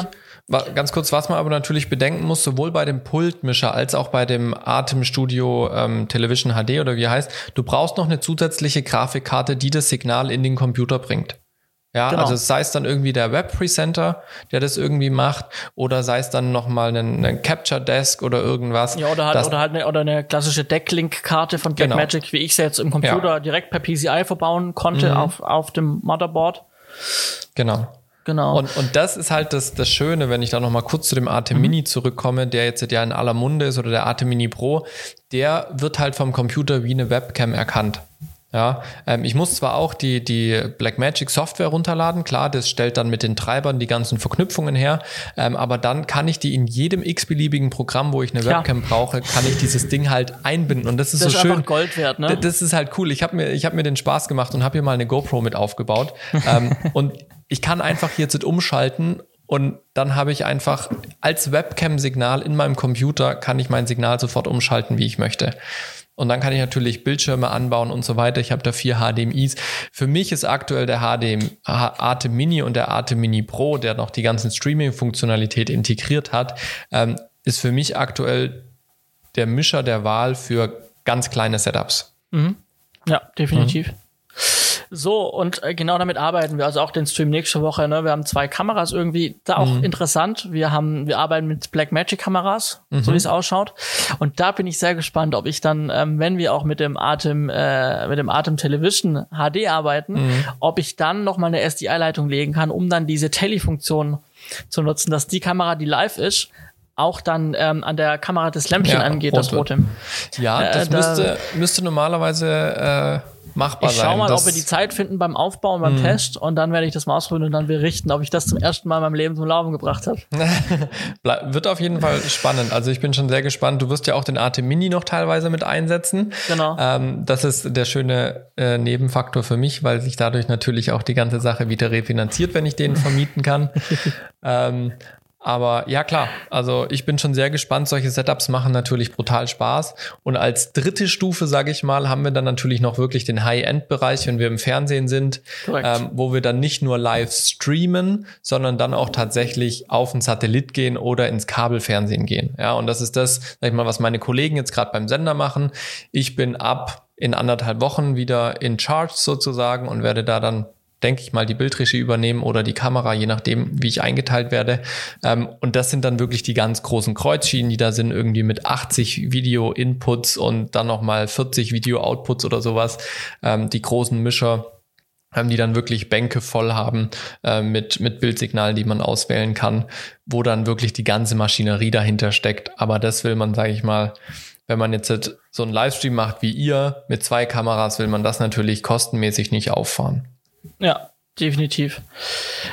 Ganz kurz, was man aber natürlich bedenken muss, sowohl bei dem Pultmischer als auch bei dem Atemstudio ähm, Television HD oder wie heißt, du brauchst noch eine zusätzliche Grafikkarte, die das Signal in den Computer bringt. Ja, genau. also sei es dann irgendwie der Web Presenter, der das irgendwie macht, oder sei es dann nochmal ein, ein Capture Desk oder irgendwas. Ja, oder halt, oder halt eine, oder eine klassische Decklink-Karte von Blackmagic, genau. wie ich sie jetzt im Computer ja. direkt per PCI verbauen konnte mhm. auf, auf dem Motherboard. Genau. Genau. Und, und das ist halt das, das Schöne, wenn ich da nochmal kurz zu dem AT mhm. Mini zurückkomme, der jetzt ja in aller Munde ist oder der AT Mini Pro, der wird halt vom Computer wie eine Webcam erkannt. Ja, ähm, ich muss zwar auch die, die Blackmagic Software runterladen, klar, das stellt dann mit den Treibern die ganzen Verknüpfungen her, ähm, aber dann kann ich die in jedem x-beliebigen Programm, wo ich eine Webcam brauche, kann ich dieses Ding halt einbinden und das ist das so ist schön. Gold wert, ne? Das ist halt cool. Ich habe mir, ich hab mir den Spaß gemacht und habe hier mal eine GoPro mit aufgebaut ähm, und ich kann einfach jetzt umschalten und dann habe ich einfach als Webcam-Signal in meinem Computer kann ich mein Signal sofort umschalten, wie ich möchte. Und dann kann ich natürlich Bildschirme anbauen und so weiter. Ich habe da vier HDMIs. Für mich ist aktuell der HDMI, Arte Mini und der Arte Mini Pro, der noch die ganzen Streaming-Funktionalität integriert hat, ähm, ist für mich aktuell der Mischer der Wahl für ganz kleine Setups. Mhm. Ja, definitiv. Mhm. So, und äh, genau damit arbeiten wir. Also auch den Stream nächste Woche. Ne? Wir haben zwei Kameras irgendwie. Da auch mhm. interessant. Wir haben, wir arbeiten mit Blackmagic Kameras, mhm. so wie es ausschaut. Und da bin ich sehr gespannt, ob ich dann, ähm, wenn wir auch mit dem Atem, äh, mit dem Atem Television HD arbeiten, mhm. ob ich dann noch mal eine SDI-Leitung legen kann, um dann diese Telefunktion zu nutzen, dass die Kamera, die live ist, auch dann ähm, an der Kamera des Lämpchen ja, angeht, das rote. Ja, das äh, müsste, da, müsste normalerweise äh, machbar ich sein. Ich schau mal, ob wir die Zeit finden beim Aufbau und beim mhm. Test und dann werde ich das mal ausprobieren und dann berichten, ob ich das zum ersten Mal in meinem Leben zum Laufen gebracht habe. Wird auf jeden Fall spannend. Also ich bin schon sehr gespannt. Du wirst ja auch den AT Mini noch teilweise mit einsetzen. Genau. Ähm, das ist der schöne äh, Nebenfaktor für mich, weil sich dadurch natürlich auch die ganze Sache wieder refinanziert, wenn ich den vermieten kann. ähm, aber ja, klar. Also ich bin schon sehr gespannt. Solche Setups machen natürlich brutal Spaß. Und als dritte Stufe, sage ich mal, haben wir dann natürlich noch wirklich den High-End-Bereich, wenn wir im Fernsehen sind, ähm, wo wir dann nicht nur live streamen, sondern dann auch tatsächlich auf den Satellit gehen oder ins Kabelfernsehen gehen. Ja, und das ist das, sag ich mal, was meine Kollegen jetzt gerade beim Sender machen. Ich bin ab in anderthalb Wochen wieder in Charge sozusagen und werde da dann denke ich mal, die Bildregie übernehmen oder die Kamera, je nachdem, wie ich eingeteilt werde. Ähm, und das sind dann wirklich die ganz großen Kreuzschienen, die da sind, irgendwie mit 80 Video-Inputs und dann nochmal 40 Video-Outputs oder sowas. Ähm, die großen Mischer ähm, die dann wirklich Bänke voll haben äh, mit, mit Bildsignalen, die man auswählen kann, wo dann wirklich die ganze Maschinerie dahinter steckt. Aber das will man, sage ich mal, wenn man jetzt so einen Livestream macht wie ihr mit zwei Kameras, will man das natürlich kostenmäßig nicht auffahren. Ja, definitiv.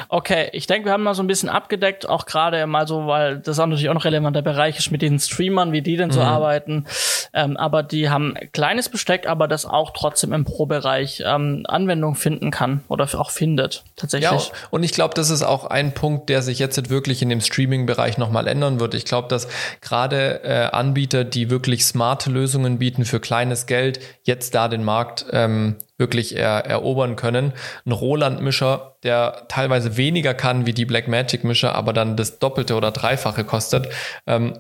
Okay, ich denke, wir haben mal so ein bisschen abgedeckt, auch gerade mal so, weil das auch natürlich auch noch relevanter Bereich ist mit den Streamern, wie die denn so mhm. arbeiten. Ähm, aber die haben kleines Besteck, aber das auch trotzdem im Pro-Bereich ähm, Anwendung finden kann oder auch findet, tatsächlich. Ja, und ich glaube, das ist auch ein Punkt, der sich jetzt wirklich in dem Streaming-Bereich nochmal ändern wird. Ich glaube, dass gerade äh, Anbieter, die wirklich smarte Lösungen bieten für kleines Geld, jetzt da den Markt ähm, wirklich er, erobern können. Ein Roland-Mischer, der teilweise weniger kann wie die Blackmagic-Mischer, aber dann das Doppelte oder Dreifache kostet. Ähm,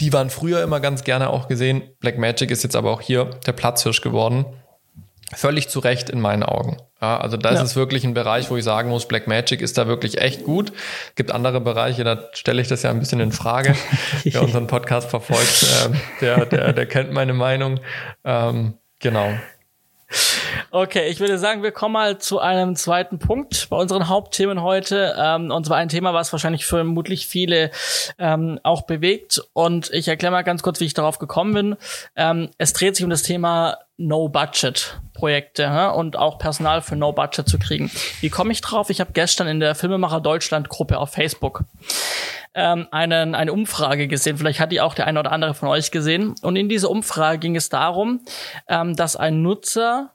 die waren früher immer ganz gerne auch gesehen. Blackmagic ist jetzt aber auch hier der Platzhirsch geworden. Völlig zu Recht in meinen Augen. Ja, also das ja. ist wirklich ein Bereich, wo ich sagen muss, Blackmagic ist da wirklich echt gut. Es gibt andere Bereiche, da stelle ich das ja ein bisschen in Frage. Wer unseren Podcast verfolgt, äh, der, der, der kennt meine Meinung. Ähm, genau. Okay, ich würde sagen, wir kommen mal zu einem zweiten Punkt bei unseren Hauptthemen heute. Ähm, und zwar ein Thema, was wahrscheinlich vermutlich viele ähm, auch bewegt. Und ich erkläre mal ganz kurz, wie ich darauf gekommen bin. Ähm, es dreht sich um das Thema No-Budget-Projekte ja, und auch Personal für No-Budget zu kriegen. Wie komme ich drauf? Ich habe gestern in der Filmemacher Deutschland-Gruppe auf Facebook ähm, einen, eine Umfrage gesehen. Vielleicht hat die auch der eine oder andere von euch gesehen. Und in dieser Umfrage ging es darum, ähm, dass ein Nutzer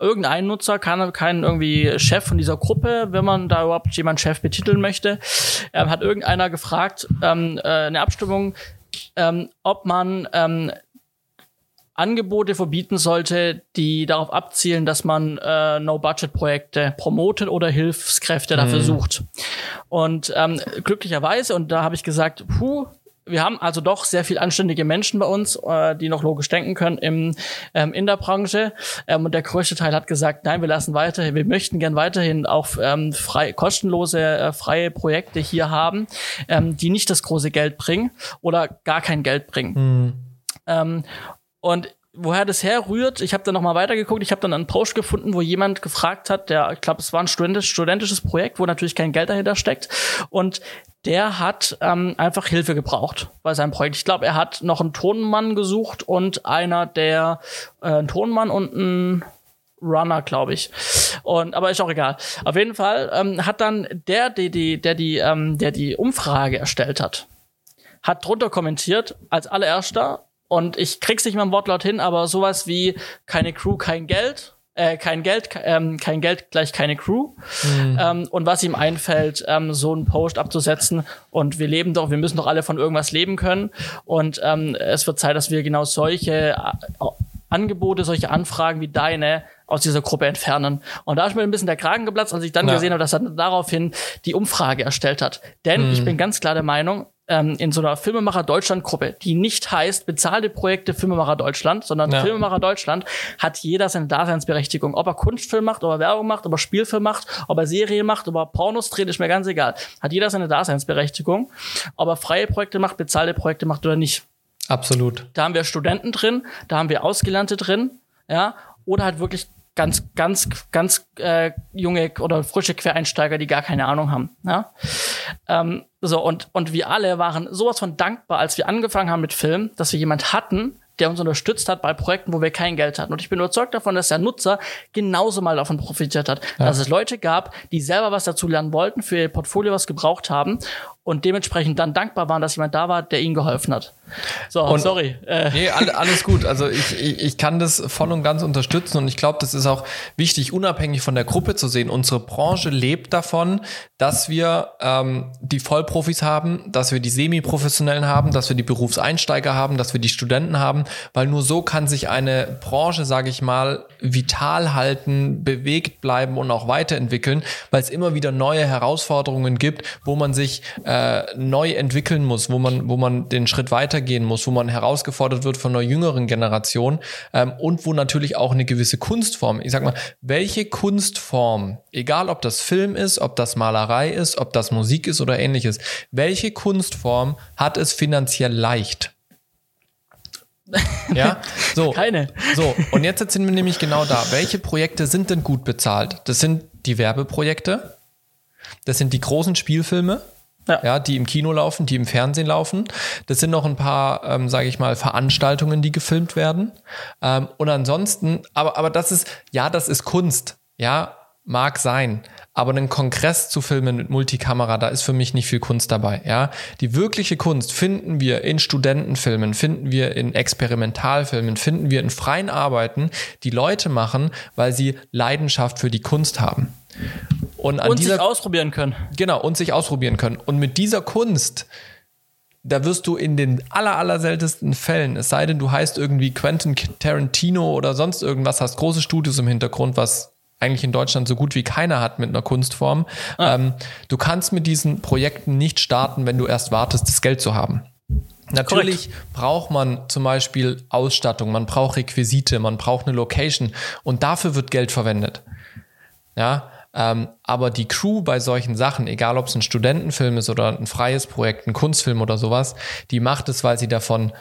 irgendein Nutzer, kann kein irgendwie Chef von dieser Gruppe, wenn man da überhaupt jemand Chef betiteln möchte, ähm, hat irgendeiner gefragt, ähm, äh, eine Abstimmung, ähm, ob man ähm, Angebote verbieten sollte, die darauf abzielen, dass man äh, No-Budget-Projekte promotet oder Hilfskräfte dafür mhm. sucht. Und ähm, glücklicherweise, und da habe ich gesagt, puh, wir haben also doch sehr viel anständige Menschen bei uns, äh, die noch logisch denken können im, ähm, in der Branche. Ähm, und der größte Teil hat gesagt, nein, wir lassen weiter, wir möchten gern weiterhin auch ähm, frei, kostenlose, äh, freie Projekte hier haben, ähm, die nicht das große Geld bringen oder gar kein Geld bringen. Mhm. Ähm, und woher das herrührt, ich habe dann noch mal weitergeguckt, ich habe dann einen Post gefunden, wo jemand gefragt hat, der, ich glaube, es war ein studentisch, studentisches Projekt, wo natürlich kein Geld dahinter steckt und der hat ähm, einfach Hilfe gebraucht bei seinem Projekt. Ich glaube, er hat noch einen Tonmann gesucht und einer, der äh, einen Tonmann und einen Runner, glaube ich. Und aber ist auch egal. Auf jeden Fall ähm, hat dann der, der die, der die, ähm, der die Umfrage erstellt hat, hat drunter kommentiert als allererster und ich krieg's nicht mehr im Wortlaut hin, aber sowas wie keine Crew, kein Geld, äh, kein Geld, ähm, kein Geld gleich keine Crew. Mhm. Ähm, und was ihm einfällt, ähm, so einen Post abzusetzen. Und wir leben doch, wir müssen doch alle von irgendwas leben können. Und ähm, es wird Zeit, dass wir genau solche äh, Angebote, solche Anfragen wie deine aus dieser Gruppe entfernen. Und da ist mir ein bisschen der Kragen geplatzt, als ich dann ja. gesehen habe, dass er daraufhin die Umfrage erstellt hat. Denn mhm. ich bin ganz klar der Meinung, ähm, in so einer Filmemacher Deutschland Gruppe, die nicht heißt bezahlte Projekte Filmemacher Deutschland, sondern ja. Filmemacher Deutschland, hat jeder seine Daseinsberechtigung. Ob er Kunstfilm macht, ob er Werbung macht, ob er Spielfilm macht, ob er Serie macht, ob er Pornos dreht, ist mir ganz egal. Hat jeder seine Daseinsberechtigung. Ob er freie Projekte macht, bezahlte Projekte macht oder nicht. Absolut. Da haben wir Studenten drin, da haben wir Ausgelernte drin, ja, oder halt wirklich ganz, ganz, ganz äh, junge oder frische Quereinsteiger, die gar keine Ahnung haben. Ja? Ähm, so, und, und wir alle waren sowas von dankbar, als wir angefangen haben mit Film, dass wir jemand hatten, der uns unterstützt hat bei Projekten, wo wir kein Geld hatten. Und ich bin überzeugt davon, dass der Nutzer genauso mal davon profitiert hat. Ja. Dass es Leute gab, die selber was dazu lernen wollten, für ihr Portfolio was gebraucht haben und dementsprechend dann dankbar waren, dass jemand da war, der ihnen geholfen hat. So, und, sorry. Äh. Nee, alles gut. Also ich, ich, ich kann das voll und ganz unterstützen und ich glaube, das ist auch wichtig, unabhängig von der Gruppe zu sehen. Unsere Branche lebt davon, dass wir ähm, die Vollprofis haben, dass wir die Semi-Professionellen haben, dass wir die Berufseinsteiger haben, dass wir die Studenten haben, weil nur so kann sich eine Branche, sage ich mal, vital halten, bewegt bleiben und auch weiterentwickeln, weil es immer wieder neue Herausforderungen gibt, wo man sich äh, äh, neu entwickeln muss, wo man, wo man den Schritt weitergehen muss, wo man herausgefordert wird von einer jüngeren Generation ähm, und wo natürlich auch eine gewisse Kunstform, ich sag mal, welche Kunstform, egal ob das Film ist, ob das Malerei ist, ob das Musik ist oder ähnliches, welche Kunstform hat es finanziell leicht? Ja, so. Keine. So, und jetzt sind wir nämlich genau da. Welche Projekte sind denn gut bezahlt? Das sind die Werbeprojekte, das sind die großen Spielfilme, ja. ja. die im Kino laufen, die im Fernsehen laufen. Das sind noch ein paar, ähm, sage ich mal, Veranstaltungen, die gefilmt werden. Ähm, und ansonsten, aber, aber das ist, ja, das ist Kunst. Ja, mag sein. Aber einen Kongress zu filmen mit Multikamera, da ist für mich nicht viel Kunst dabei. Ja, die wirkliche Kunst finden wir in Studentenfilmen, finden wir in Experimentalfilmen, finden wir in freien Arbeiten, die Leute machen, weil sie Leidenschaft für die Kunst haben. Und, und dieser, sich ausprobieren können. Genau, und sich ausprobieren können. Und mit dieser Kunst, da wirst du in den aller, aller seltensten Fällen, es sei denn, du heißt irgendwie Quentin Tarantino oder sonst irgendwas, hast große Studios im Hintergrund, was eigentlich in Deutschland so gut wie keiner hat mit einer Kunstform. Ah. Ähm, du kannst mit diesen Projekten nicht starten, wenn du erst wartest, das Geld zu haben. Natürlich Correct. braucht man zum Beispiel Ausstattung, man braucht Requisite, man braucht eine Location und dafür wird Geld verwendet. Ja, ähm, aber die Crew bei solchen Sachen, egal ob es ein Studentenfilm ist oder ein freies Projekt, ein Kunstfilm oder sowas, die macht es, weil sie davon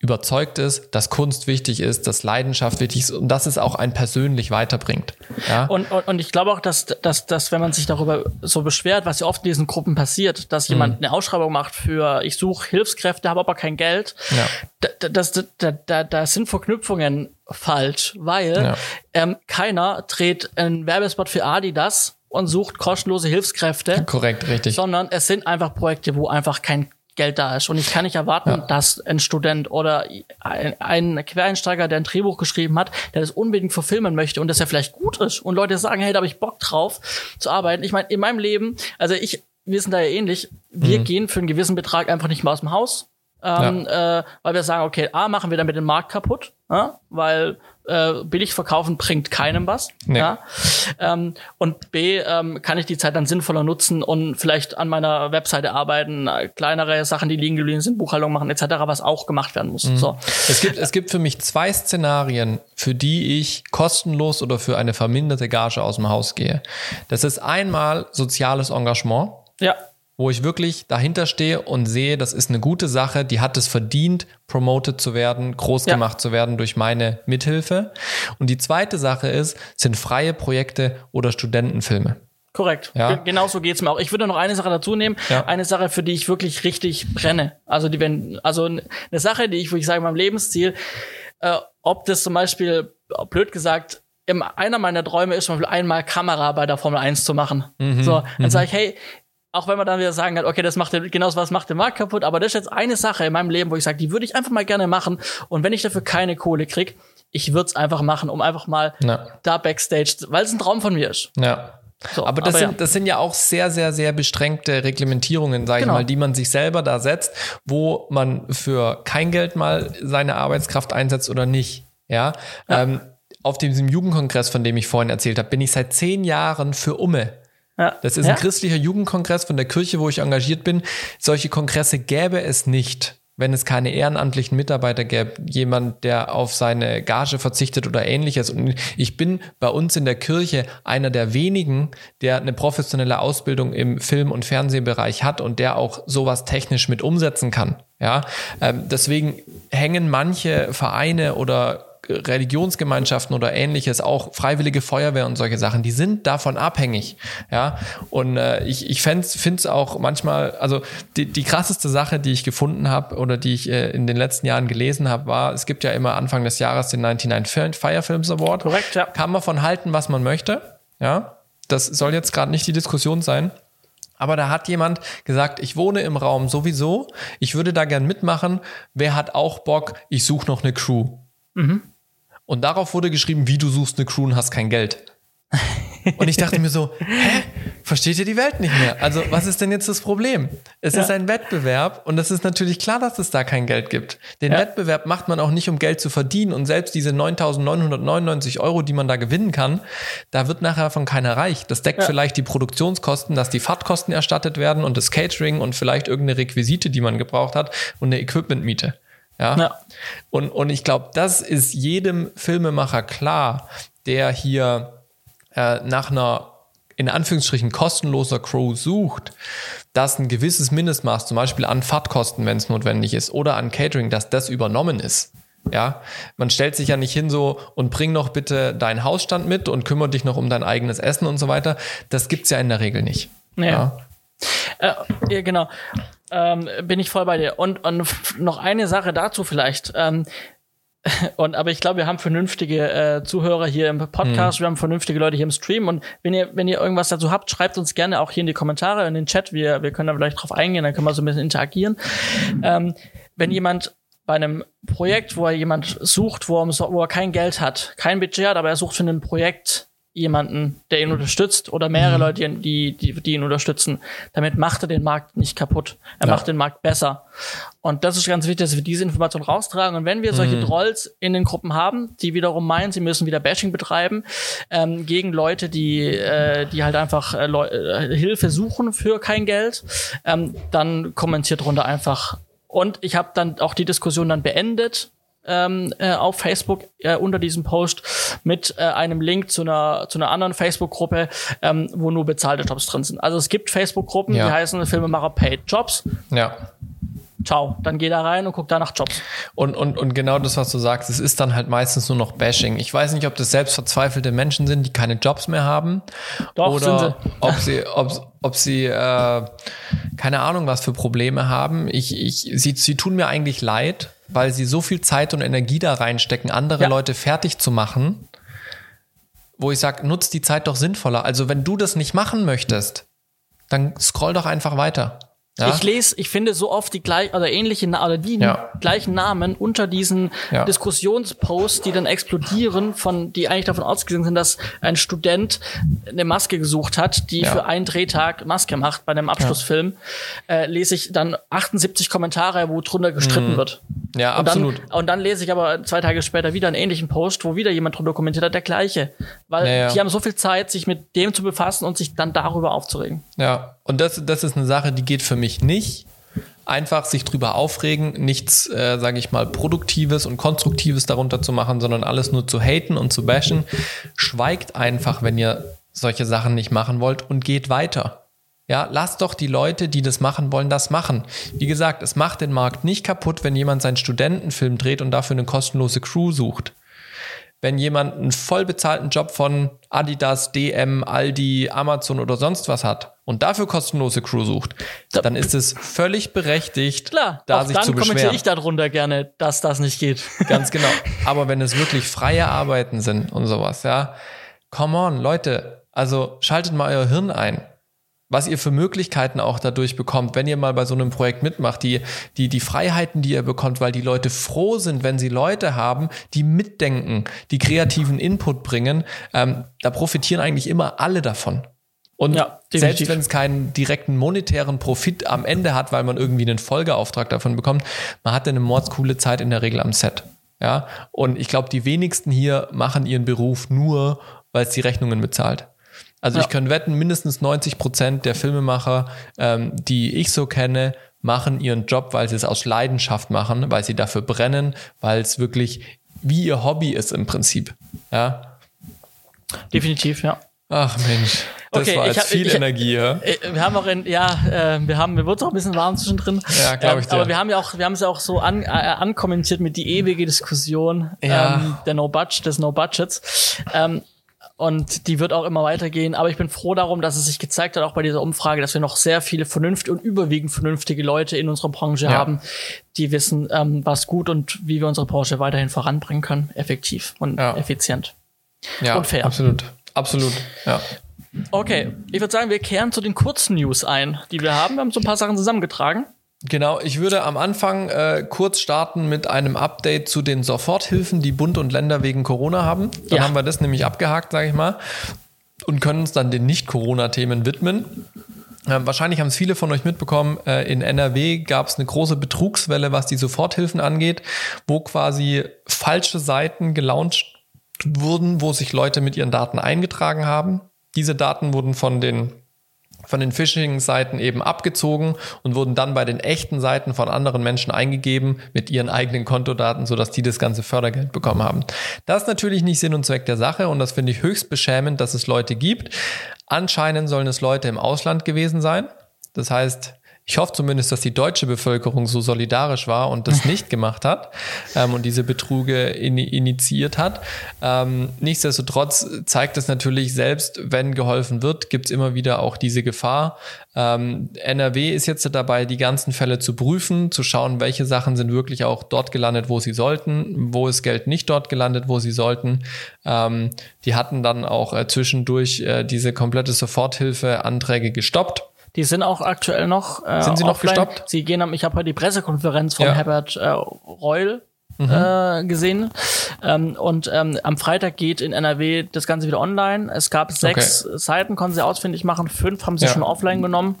überzeugt ist, dass Kunst wichtig ist, dass Leidenschaft wichtig ist und dass es auch einen persönlich weiterbringt. Ja? Und, und, und ich glaube auch, dass, dass, dass wenn man sich darüber so beschwert, was ja oft in diesen Gruppen passiert, dass jemand mhm. eine Ausschreibung macht für ich suche Hilfskräfte, habe aber kein Geld, ja. da, das, da, da, da sind Verknüpfungen falsch, weil ja. ähm, keiner dreht einen Werbespot für Adidas und sucht kostenlose Hilfskräfte. Korrekt, richtig. Sondern es sind einfach Projekte, wo einfach kein Geld da ist. Und ich kann nicht erwarten, ja. dass ein Student oder ein, ein, Quereinsteiger, der ein Drehbuch geschrieben hat, der das unbedingt verfilmen möchte und das ja vielleicht gut ist und Leute sagen, hey, da habe ich Bock drauf zu arbeiten. Ich meine, in meinem Leben, also ich, wir sind da ja ähnlich, wir mhm. gehen für einen gewissen Betrag einfach nicht mehr aus dem Haus. Ähm, ja. äh, weil wir sagen, okay, A, machen wir damit den Markt kaputt, ja? weil äh, billig verkaufen bringt keinem was. Nee. Ja? Ähm, und B, ähm, kann ich die Zeit dann sinnvoller nutzen und vielleicht an meiner Webseite arbeiten, äh, kleinere Sachen, die liegen geblieben sind, Buchhaltung machen etc., was auch gemacht werden muss. Mhm. So. Es, gibt, es gibt für mich zwei Szenarien, für die ich kostenlos oder für eine verminderte Gage aus dem Haus gehe. Das ist einmal soziales Engagement. Ja wo ich wirklich dahinter stehe und sehe, das ist eine gute Sache, die hat es verdient, promoted zu werden, groß ja. gemacht zu werden durch meine Mithilfe. Und die zweite Sache ist, sind freie Projekte oder Studentenfilme. Korrekt. Ja. Genau so geht's mir auch. Ich würde noch eine Sache dazu nehmen. Ja. Eine Sache, für die ich wirklich richtig brenne. Also die, wenn, also eine Sache, die ich, würde ich sagen, meinem Lebensziel, äh, ob das zum Beispiel, blöd gesagt, im, einer meiner Träume ist zum Beispiel einmal Kamera bei der Formel 1 zu machen. Mhm. So, dann mhm. sage ich, hey, auch wenn man dann wieder sagen kann, okay, das macht genau was macht den Markt kaputt, aber das ist jetzt eine Sache in meinem Leben, wo ich sage, die würde ich einfach mal gerne machen und wenn ich dafür keine Kohle krieg, ich würde es einfach machen, um einfach mal ja. da Backstage, weil es ein Traum von mir ist. Ja. So, aber das, aber sind, ja. das sind ja auch sehr, sehr, sehr beschränkte Reglementierungen, sage genau. ich mal, die man sich selber da setzt, wo man für kein Geld mal seine Arbeitskraft einsetzt oder nicht. Ja. ja. Ähm, auf diesem Jugendkongress, von dem ich vorhin erzählt habe, bin ich seit zehn Jahren für Umme. Ja. Das ist ein christlicher Jugendkongress von der Kirche, wo ich engagiert bin. Solche Kongresse gäbe es nicht, wenn es keine ehrenamtlichen Mitarbeiter gäbe, jemand, der auf seine Gage verzichtet oder ähnliches. Und ich bin bei uns in der Kirche einer der wenigen, der eine professionelle Ausbildung im Film- und Fernsehbereich hat und der auch sowas technisch mit umsetzen kann. Ja, ähm, deswegen hängen manche Vereine oder Religionsgemeinschaften oder ähnliches, auch freiwillige Feuerwehr und solche Sachen, die sind davon abhängig. Ja, und äh, ich, ich finde es auch manchmal, also die, die krasseste Sache, die ich gefunden habe oder die ich äh, in den letzten Jahren gelesen habe, war, es gibt ja immer Anfang des Jahres den 99 Fire Films Award. Korrekt, ja. Kann man von halten, was man möchte. Ja, das soll jetzt gerade nicht die Diskussion sein. Aber da hat jemand gesagt, ich wohne im Raum sowieso, ich würde da gern mitmachen. Wer hat auch Bock? Ich suche noch eine Crew. Mhm. Und darauf wurde geschrieben, wie du suchst eine Crew und hast kein Geld. Und ich dachte mir so, hä? Versteht ihr die Welt nicht mehr? Also, was ist denn jetzt das Problem? Es ja. ist ein Wettbewerb und es ist natürlich klar, dass es da kein Geld gibt. Den ja. Wettbewerb macht man auch nicht, um Geld zu verdienen und selbst diese 9.999 Euro, die man da gewinnen kann, da wird nachher von keiner reich. Das deckt ja. vielleicht die Produktionskosten, dass die Fahrtkosten erstattet werden und das Catering und vielleicht irgendeine Requisite, die man gebraucht hat und eine Equipmentmiete. Ja. ja. Und, und ich glaube, das ist jedem Filmemacher klar, der hier äh, nach einer in Anführungsstrichen kostenloser Crew sucht, dass ein gewisses Mindestmaß, zum Beispiel an Fahrtkosten, wenn es notwendig ist, oder an Catering, dass das übernommen ist. Ja, man stellt sich ja nicht hin so und bring noch bitte deinen Hausstand mit und kümmere dich noch um dein eigenes Essen und so weiter. Das gibt's ja in der Regel nicht. Ja. ja. Äh, ja genau. Ähm, bin ich voll bei dir. Und, und noch eine Sache dazu vielleicht. Ähm, und aber ich glaube, wir haben vernünftige äh, Zuhörer hier im Podcast, mhm. wir haben vernünftige Leute hier im Stream. Und wenn ihr, wenn ihr irgendwas dazu habt, schreibt uns gerne auch hier in die Kommentare, in den Chat. Wir, wir können da vielleicht drauf eingehen, dann können wir so ein bisschen interagieren. Ähm, wenn jemand bei einem Projekt, wo er jemand sucht, wo er, wo er kein Geld hat, kein Budget hat, aber er sucht für ein Projekt jemanden, der ihn unterstützt oder mehrere mhm. Leute, die, die, die ihn unterstützen. Damit macht er den Markt nicht kaputt. Er ja. macht den Markt besser. Und das ist ganz wichtig, dass wir diese Information raustragen. Und wenn wir solche mhm. Trolls in den Gruppen haben, die wiederum meinen, sie müssen wieder Bashing betreiben ähm, gegen Leute, die, äh, die halt einfach äh, äh Hilfe suchen für kein Geld, ähm, dann kommentiert runter einfach. Und ich habe dann auch die Diskussion dann beendet ähm, äh, auf Facebook äh, unter diesem Post mit äh, einem Link zu einer zu einer anderen Facebook-Gruppe, ähm, wo nur bezahlte Jobs drin sind. Also es gibt Facebook-Gruppen, ja. die heißen Filmemacher Paid Jobs. Ja. Ciao, dann geh da rein und guck da nach Jobs. Und, und, und genau das, was du sagst, es ist dann halt meistens nur noch Bashing. Ich weiß nicht, ob das selbst verzweifelte Menschen sind, die keine Jobs mehr haben. Doch, oder sie. ob sie, ob, ob sie äh, keine Ahnung, was für Probleme haben. Ich, ich, sie, sie tun mir eigentlich leid, weil sie so viel Zeit und Energie da reinstecken, andere ja. Leute fertig zu machen, wo ich sage, nutzt die Zeit doch sinnvoller. Also wenn du das nicht machen möchtest, dann scroll doch einfach weiter. Ja? Ich lese, ich finde so oft die gleich oder ähnliche oder die ja. gleichen Namen unter diesen ja. Diskussionsposts, die dann explodieren, von die eigentlich davon ausgegangen sind, dass ein Student eine Maske gesucht hat, die für einen Drehtag Maske macht bei einem Abschlussfilm, äh, lese ich dann 78 Kommentare, wo drunter gestritten mhm. wird. Ja, und absolut. Dann, und dann lese ich aber zwei Tage später wieder einen ähnlichen Post, wo wieder jemand drunter kommentiert hat, der gleiche. Weil die haben so viel Zeit, sich mit dem zu befassen und sich dann darüber aufzuregen. Ja, und das, das ist eine Sache, die geht für mich nicht. Einfach sich drüber aufregen, nichts, äh, sage ich mal, Produktives und Konstruktives darunter zu machen, sondern alles nur zu haten und zu bashen. Schweigt einfach, wenn ihr solche Sachen nicht machen wollt und geht weiter. Ja, lasst doch die Leute, die das machen wollen, das machen. Wie gesagt, es macht den Markt nicht kaputt, wenn jemand seinen Studentenfilm dreht und dafür eine kostenlose Crew sucht wenn jemand einen voll bezahlten Job von Adidas, DM, Aldi, Amazon oder sonst was hat und dafür kostenlose Crew sucht, dann ist es völlig berechtigt, Klar, da sich zu beschweren. Dann kommentiere ich darunter gerne, dass das nicht geht. Ganz genau. Aber wenn es wirklich freie Arbeiten sind und sowas, ja, come on, Leute, also schaltet mal euer Hirn ein was ihr für Möglichkeiten auch dadurch bekommt, wenn ihr mal bei so einem Projekt mitmacht, die, die, die Freiheiten, die ihr bekommt, weil die Leute froh sind, wenn sie Leute haben, die mitdenken, die kreativen Input bringen, ähm, da profitieren eigentlich immer alle davon. Und ja, selbst wenn es keinen direkten monetären Profit am Ende hat, weil man irgendwie einen Folgeauftrag davon bekommt, man hat eine mordscoole Zeit in der Regel am Set. Ja, und ich glaube, die wenigsten hier machen ihren Beruf nur, weil es die Rechnungen bezahlt. Also ja. ich kann wetten, mindestens 90 Prozent der Filmemacher, ähm, die ich so kenne, machen ihren Job, weil sie es aus Leidenschaft machen, weil sie dafür brennen, weil es wirklich wie ihr Hobby ist im Prinzip. Ja. Definitiv, ja. Ach Mensch, das okay, war jetzt hab, viel ich, Energie. Ja? Äh, wir haben auch in, ja, äh, wir haben, mir wurde auch ein bisschen warm zwischendrin. Ja, glaube ich dir. Aber wir haben ja auch, wir haben es ja auch so an, äh, ankommentiert mit die ewige Diskussion ja. ähm, der No Budget, des No Budgets. Ähm, und die wird auch immer weitergehen. Aber ich bin froh darum, dass es sich gezeigt hat, auch bei dieser Umfrage, dass wir noch sehr viele vernünftige und überwiegend vernünftige Leute in unserer Branche ja. haben, die wissen, ähm, was gut und wie wir unsere Branche weiterhin voranbringen können, effektiv und ja. effizient. Ja, und fair. Absolut. Absolut. Ja. Okay, ich würde sagen, wir kehren zu den kurzen News ein, die wir haben. Wir haben so ein paar Sachen zusammengetragen. Genau, ich würde am Anfang äh, kurz starten mit einem Update zu den Soforthilfen, die Bund und Länder wegen Corona haben. Dann ja. haben wir das nämlich abgehakt, sage ich mal. und können uns dann den Nicht-Corona-Themen widmen. Ähm, wahrscheinlich haben es viele von euch mitbekommen, äh, in NRW gab es eine große Betrugswelle, was die Soforthilfen angeht, wo quasi falsche Seiten gelauncht wurden, wo sich Leute mit ihren Daten eingetragen haben. Diese Daten wurden von den von den Phishing-Seiten eben abgezogen und wurden dann bei den echten Seiten von anderen Menschen eingegeben mit ihren eigenen Kontodaten, sodass die das ganze Fördergeld bekommen haben. Das ist natürlich nicht Sinn und Zweck der Sache und das finde ich höchst beschämend, dass es Leute gibt. Anscheinend sollen es Leute im Ausland gewesen sein. Das heißt, ich hoffe zumindest, dass die deutsche Bevölkerung so solidarisch war und das nicht gemacht hat ähm, und diese Betruge in, initiiert hat. Ähm, nichtsdestotrotz zeigt es natürlich, selbst wenn geholfen wird, gibt es immer wieder auch diese Gefahr. Ähm, NRW ist jetzt dabei, die ganzen Fälle zu prüfen, zu schauen, welche Sachen sind wirklich auch dort gelandet, wo sie sollten, wo ist Geld nicht dort gelandet, wo sie sollten. Ähm, die hatten dann auch äh, zwischendurch äh, diese komplette Soforthilfe-Anträge gestoppt die sind auch aktuell noch. Äh, sind sie noch gestoppt? Sie gehen am, ich habe heute die Pressekonferenz von ja. Herbert äh, Reul mhm. äh, gesehen. Ähm, und ähm, am Freitag geht in NRW das Ganze wieder online. Es gab sechs okay. Seiten, konnten sie ausfindig machen. Fünf haben sie ja. schon offline genommen.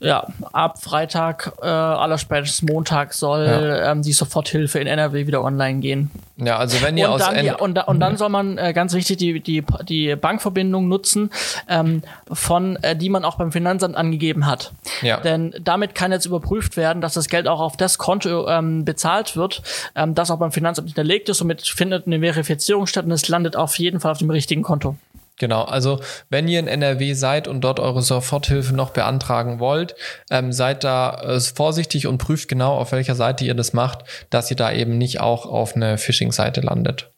Ja, ab Freitag, äh, allerspätestens Montag soll ja. ähm, die Soforthilfe in NRW wieder online gehen. Ja, also wenn ihr und aus dann, die, und, und dann soll man äh, ganz wichtig die, die, die Bankverbindung nutzen, ähm, von äh, die man auch beim Finanzamt angegeben hat. Ja. Denn damit kann jetzt überprüft werden, dass das Geld auch auf das Konto ähm, bezahlt wird, ähm, das auch beim Finanzamt hinterlegt ist. Somit findet eine Verifizierung statt und es landet auf jeden Fall auf dem richtigen Konto. Genau, also wenn ihr in NRW seid und dort eure Soforthilfe noch beantragen wollt, ähm, seid da äh, vorsichtig und prüft genau, auf welcher Seite ihr das macht, dass ihr da eben nicht auch auf eine Phishing-Seite landet.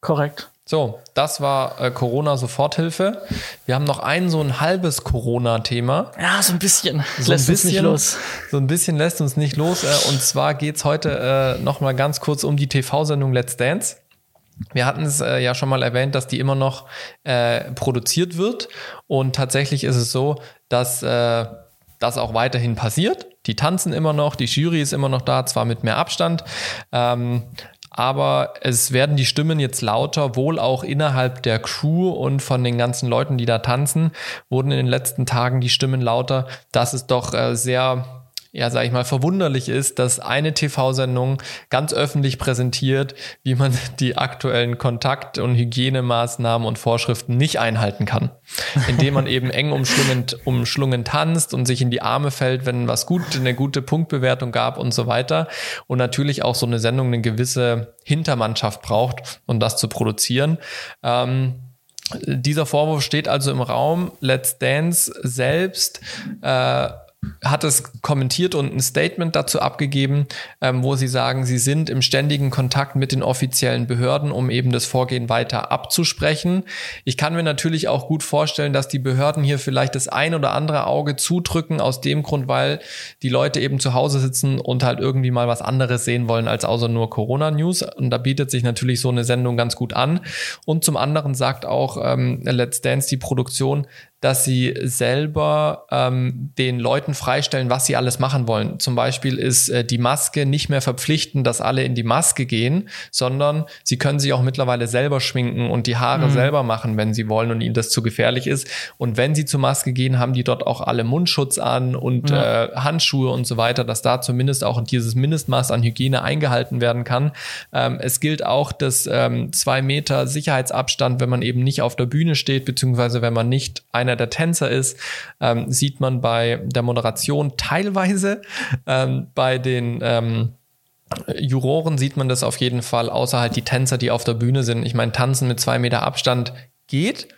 Korrekt. So, das war äh, Corona-Soforthilfe. Wir haben noch ein so ein halbes Corona-Thema. Ja, so ein bisschen. So lässt ein bisschen, uns nicht los. So ein bisschen lässt uns nicht los. Äh, und zwar geht's heute äh, noch mal ganz kurz um die TV-Sendung Let's Dance. Wir hatten es äh, ja schon mal erwähnt, dass die immer noch äh, produziert wird. Und tatsächlich ist es so, dass äh, das auch weiterhin passiert. Die tanzen immer noch, die Jury ist immer noch da, zwar mit mehr Abstand. Ähm, aber es werden die Stimmen jetzt lauter, wohl auch innerhalb der Crew und von den ganzen Leuten, die da tanzen, wurden in den letzten Tagen die Stimmen lauter, dass es doch äh, sehr ja, sag ich mal, verwunderlich ist, dass eine TV-Sendung ganz öffentlich präsentiert, wie man die aktuellen Kontakt- und Hygienemaßnahmen und Vorschriften nicht einhalten kann. Indem man eben eng umschlungen, umschlungen tanzt und sich in die Arme fällt, wenn was gut, eine gute Punktbewertung gab und so weiter. Und natürlich auch so eine Sendung eine gewisse Hintermannschaft braucht, um das zu produzieren. Ähm, dieser Vorwurf steht also im Raum. Let's Dance selbst äh, hat es kommentiert und ein Statement dazu abgegeben, ähm, wo sie sagen, sie sind im ständigen Kontakt mit den offiziellen Behörden, um eben das Vorgehen weiter abzusprechen. Ich kann mir natürlich auch gut vorstellen, dass die Behörden hier vielleicht das ein oder andere Auge zudrücken, aus dem Grund, weil die Leute eben zu Hause sitzen und halt irgendwie mal was anderes sehen wollen als außer nur Corona-News. Und da bietet sich natürlich so eine Sendung ganz gut an. Und zum anderen sagt auch ähm, Let's Dance die Produktion, dass sie selber ähm, den Leuten freistellen, was sie alles machen wollen. Zum Beispiel ist äh, die Maske nicht mehr verpflichtend, dass alle in die Maske gehen, sondern sie können sich auch mittlerweile selber schminken und die Haare mhm. selber machen, wenn sie wollen und ihnen das zu gefährlich ist. Und wenn sie zur Maske gehen, haben die dort auch alle Mundschutz an und ja. äh, Handschuhe und so weiter, dass da zumindest auch dieses Mindestmaß an Hygiene eingehalten werden kann. Ähm, es gilt auch das ähm, zwei Meter Sicherheitsabstand, wenn man eben nicht auf der Bühne steht, beziehungsweise wenn man nicht einer der Tänzer ist, ähm, sieht man bei der Moderation teilweise. Ähm, bei den ähm, Juroren sieht man das auf jeden Fall, außer halt die Tänzer, die auf der Bühne sind. Ich meine, tanzen mit zwei Meter Abstand geht,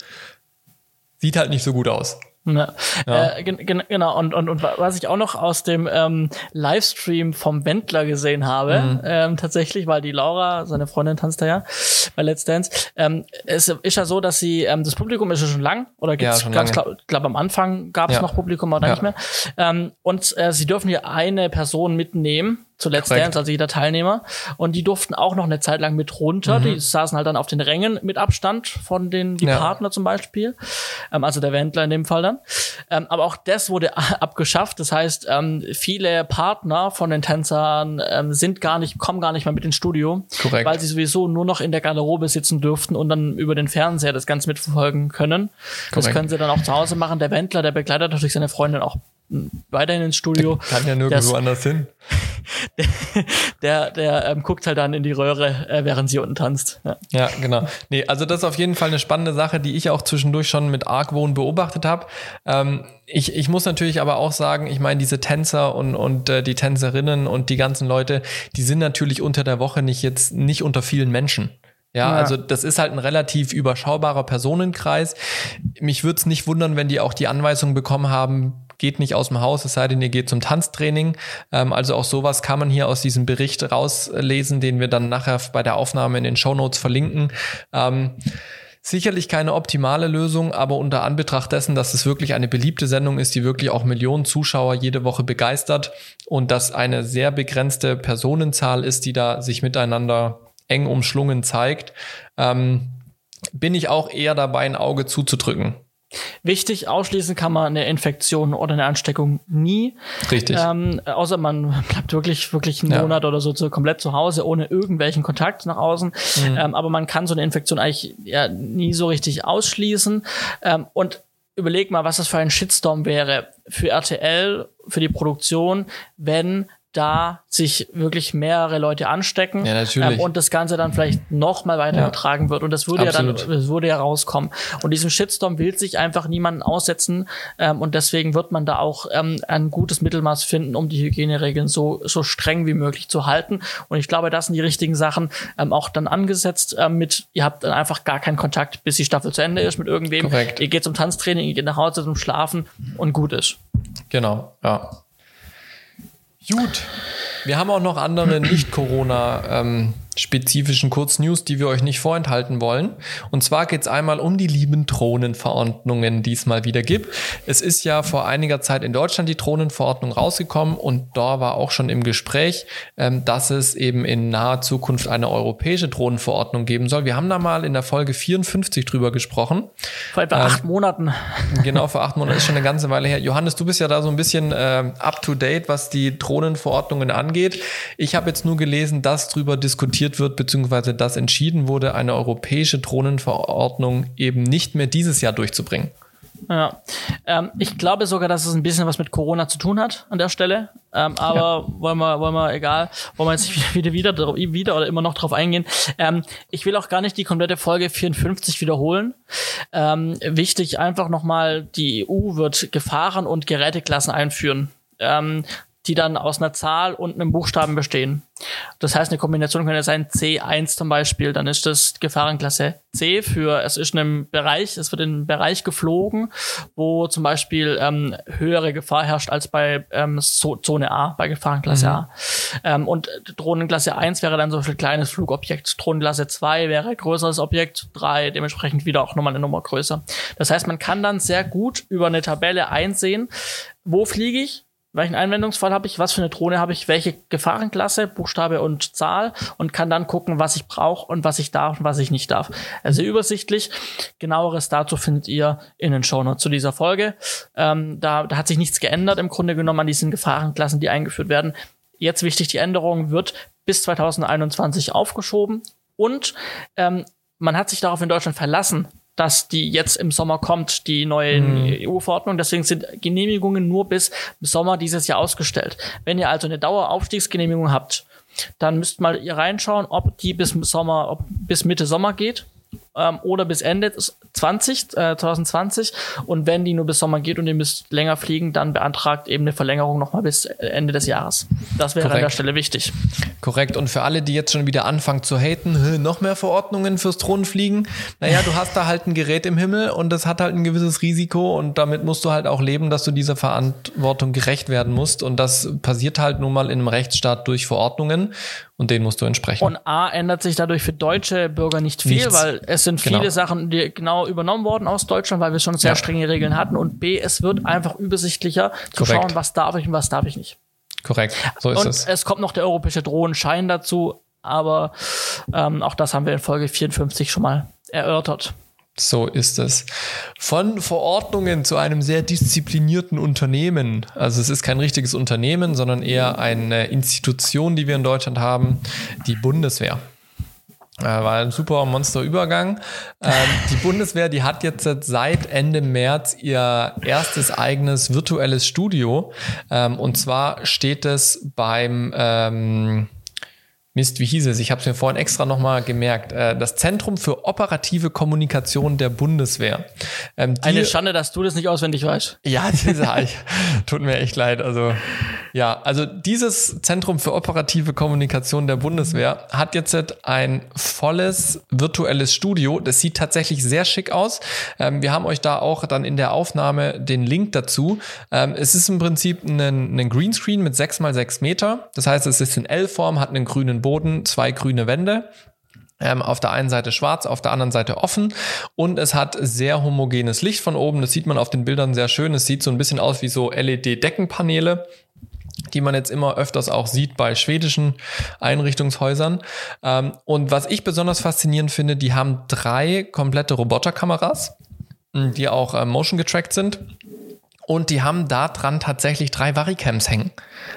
sieht halt nicht so gut aus. Ja. Ja. Äh, genau, und, und, und was ich auch noch aus dem ähm, Livestream vom Wendler gesehen habe, mhm. ähm, tatsächlich, weil die Laura, seine Freundin, tanzt da ja bei Let's Dance, ähm, es ist ja so, dass sie, ähm, das Publikum ist ja schon lang, oder gibt's, ja, ich glaube, glaub, am Anfang gab es ja. noch Publikum, oder nicht mehr. Ähm, und äh, sie dürfen hier eine Person mitnehmen, zu Let's Korrekt. Dance, also jeder Teilnehmer. Und die durften auch noch eine Zeit lang mit runter. Mhm. Die saßen halt dann auf den Rängen mit Abstand von den die ja. Partner zum Beispiel. Ähm, also der Wendler in dem Fall dann. Ähm, aber auch das wurde abgeschafft. Das heißt, ähm, viele Partner von den Tänzern ähm, sind gar nicht, kommen gar nicht mehr mit ins Studio. Korrekt. Weil sie sowieso nur noch in der Garderobe sitzen dürften und dann über den Fernseher das Ganze mitverfolgen können. Korrekt. Das können sie dann auch zu Hause machen. Der Wendler, der begleitet natürlich seine Freundin auch weiterhin ins Studio. Der kann ja nirgendwo anders hin. der, der ähm, guckt halt dann in die Röhre, äh, während sie unten tanzt. Ja. ja, genau. Nee, also das ist auf jeden Fall eine spannende Sache, die ich auch zwischendurch schon mit Argwohn beobachtet habe. Ähm, ich, ich muss natürlich aber auch sagen, ich meine, diese Tänzer und, und äh, die Tänzerinnen und die ganzen Leute, die sind natürlich unter der Woche nicht jetzt nicht unter vielen Menschen. Ja, ja, also das ist halt ein relativ überschaubarer Personenkreis. Mich würde es nicht wundern, wenn die auch die Anweisung bekommen haben, geht nicht aus dem Haus, es sei denn, ihr geht zum Tanztraining. Ähm, also auch sowas kann man hier aus diesem Bericht rauslesen, den wir dann nachher bei der Aufnahme in den Show Notes verlinken. Ähm, Sicherlich keine optimale Lösung, aber unter Anbetracht dessen, dass es wirklich eine beliebte Sendung ist, die wirklich auch Millionen Zuschauer jede Woche begeistert und dass eine sehr begrenzte Personenzahl ist, die da sich miteinander eng umschlungen zeigt, ähm, bin ich auch eher dabei, ein Auge zuzudrücken. Wichtig, ausschließen kann man eine Infektion oder eine Ansteckung nie. Richtig. Ähm, außer man bleibt wirklich, wirklich einen ja. Monat oder so zu, komplett zu Hause, ohne irgendwelchen Kontakt nach außen. Mhm. Ähm, aber man kann so eine Infektion eigentlich ja, nie so richtig ausschließen. Ähm, und überleg mal, was das für ein Shitstorm wäre für RTL, für die Produktion, wenn da sich wirklich mehrere Leute anstecken ja, natürlich. Ähm, und das Ganze dann vielleicht noch mal weiter ja. wird und das würde Absolut. ja dann das würde ja rauskommen und diesem Shitstorm will sich einfach niemanden aussetzen ähm, und deswegen wird man da auch ähm, ein gutes Mittelmaß finden, um die Hygieneregeln so so streng wie möglich zu halten und ich glaube, das sind die richtigen Sachen ähm, auch dann angesetzt ähm, mit ihr habt dann einfach gar keinen Kontakt, bis die Staffel zu Ende ist mit irgendwem. Korrekt. Ihr geht zum Tanztraining, ihr geht nach Hause zum Schlafen und gut ist. Genau, ja. Gut. Wir haben auch noch andere Nicht-Corona- ähm, spezifischen Kurznews, die wir euch nicht vorenthalten wollen. Und zwar geht es einmal um die lieben Drohnenverordnungen, die es mal wieder gibt. Es ist ja vor einiger Zeit in Deutschland die Drohnenverordnung rausgekommen und da war auch schon im Gespräch, ähm, dass es eben in naher Zukunft eine europäische Drohnenverordnung geben soll. Wir haben da mal in der Folge 54 drüber gesprochen. Vor etwa ähm, acht Monaten. Genau, vor acht Monaten ist schon eine ganze Weile her. Johannes, du bist ja da so ein bisschen äh, up to date, was die Drohnenverordnungen angeht. Ich habe jetzt nur gelesen, dass drüber diskutiert diskutiert wird, beziehungsweise dass entschieden wurde, eine europäische Drohnenverordnung eben nicht mehr dieses Jahr durchzubringen. Ja, ähm, ich glaube sogar, dass es ein bisschen was mit Corona zu tun hat an der Stelle. Ähm, aber ja. wollen wir, wollen wir, egal, wollen wir jetzt wieder, wieder, wieder, wieder oder immer noch drauf eingehen. Ähm, ich will auch gar nicht die komplette Folge 54 wiederholen. Ähm, wichtig einfach nochmal, die EU wird Gefahren- und Geräteklassen einführen. Ähm, die dann aus einer Zahl und einem Buchstaben bestehen. Das heißt, eine Kombination könnte sein C1 zum Beispiel, dann ist das Gefahrenklasse C für, es ist in einem Bereich, es wird in einen Bereich geflogen, wo zum Beispiel ähm, höhere Gefahr herrscht als bei ähm, Zone A, bei Gefahrenklasse mhm. A. Ähm, und Drohnenklasse 1 wäre dann so ein kleines Flugobjekt, Drohnenklasse 2 wäre größeres Objekt, 3 dementsprechend wieder auch nochmal eine Nummer größer. Das heißt, man kann dann sehr gut über eine Tabelle einsehen, wo fliege ich, welchen Einwendungsfall habe ich, was für eine Drohne habe ich, welche Gefahrenklasse, Buchstabe und Zahl und kann dann gucken, was ich brauche und was ich darf und was ich nicht darf. Also übersichtlich. Genaueres dazu findet ihr in den Shownotes zu dieser Folge. Ähm, da, da hat sich nichts geändert im Grunde genommen an diesen Gefahrenklassen, die eingeführt werden. Jetzt wichtig, die Änderung wird bis 2021 aufgeschoben und ähm, man hat sich darauf in Deutschland verlassen, dass die jetzt im Sommer kommt, die neue mhm. EU-Verordnung. Deswegen sind Genehmigungen nur bis Sommer dieses Jahr ausgestellt. Wenn ihr also eine Daueraufstiegsgenehmigung habt, dann müsst mal ihr reinschauen, ob die bis Sommer, ob bis Mitte Sommer geht ähm, oder bis Ende 20, äh, 2020. Und wenn die nur bis Sommer geht und ihr müsst länger fliegen, dann beantragt eben eine Verlängerung nochmal bis Ende des Jahres. Das wäre Korrekt. an der Stelle wichtig. Korrekt. Und für alle, die jetzt schon wieder anfangen zu haten, noch mehr Verordnungen fürs Drohnenfliegen, naja, du hast da halt ein Gerät im Himmel und das hat halt ein gewisses Risiko und damit musst du halt auch leben, dass du dieser Verantwortung gerecht werden musst. Und das passiert halt nun mal in einem Rechtsstaat durch Verordnungen und denen musst du entsprechen. Und A ändert sich dadurch für deutsche Bürger nicht viel, Nichts. weil es sind viele genau. Sachen, die genau übernommen worden aus Deutschland, weil wir schon sehr ja. strenge Regeln hatten. Und B, es wird einfach übersichtlicher zu Korrekt. schauen, was darf ich und was darf ich nicht. Korrekt, so ist und es. Es kommt noch der europäische Drohnenschein dazu, aber ähm, auch das haben wir in Folge 54 schon mal erörtert. So ist es. Von Verordnungen zu einem sehr disziplinierten Unternehmen. Also es ist kein richtiges Unternehmen, sondern eher eine Institution, die wir in Deutschland haben, die Bundeswehr. Äh, war ein super Monsterübergang. Ähm, die Bundeswehr, die hat jetzt seit Ende März ihr erstes eigenes virtuelles Studio. Ähm, und zwar steht es beim ähm, Mist, wie hieß es? Ich habe es mir vorhin extra nochmal gemerkt. Äh, das Zentrum für operative Kommunikation der Bundeswehr. Ähm, Eine Schande, dass du das nicht auswendig weißt. Ja, ich, tut mir echt leid. Also ja, also dieses Zentrum für operative Kommunikation der Bundeswehr hat jetzt ein volles virtuelles Studio. Das sieht tatsächlich sehr schick aus. Ähm, wir haben euch da auch dann in der Aufnahme den Link dazu. Ähm, es ist im Prinzip ein, ein Greenscreen mit sechs mal sechs Meter. Das heißt, es ist in L-Form, hat einen grünen Boden, zwei grüne Wände. Ähm, auf der einen Seite schwarz, auf der anderen Seite offen und es hat sehr homogenes Licht von oben. Das sieht man auf den Bildern sehr schön. Es sieht so ein bisschen aus wie so LED-Deckenpaneele die man jetzt immer öfters auch sieht bei schwedischen Einrichtungshäusern. Ähm, und was ich besonders faszinierend finde, die haben drei komplette Roboterkameras, die auch äh, motion getrackt sind. Und die haben da dran tatsächlich drei Varicams hängen.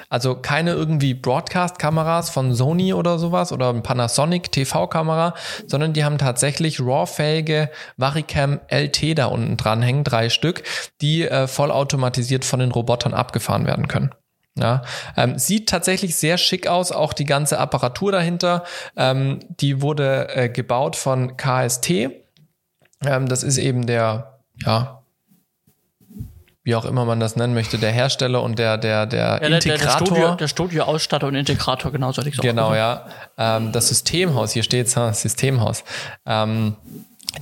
Also keine irgendwie Broadcast-Kameras von Sony oder sowas oder Panasonic TV-Kamera, sondern die haben tatsächlich RAW-fähige Varicam LT da unten dran hängen, drei Stück, die äh, vollautomatisiert von den Robotern abgefahren werden können. Ja, ähm, sieht tatsächlich sehr schick aus, auch die ganze Apparatur dahinter. Ähm, die wurde äh, gebaut von KST. Ähm, das ist eben der, ja, wie auch immer man das nennen möchte, der Hersteller und der, der, der ja, Integrator. Der, der, der Studioausstatter und Integrator, genau, sollte ich sagen. Genau, ja. Ähm, das Systemhaus, hier steht es, Systemhaus. Ähm,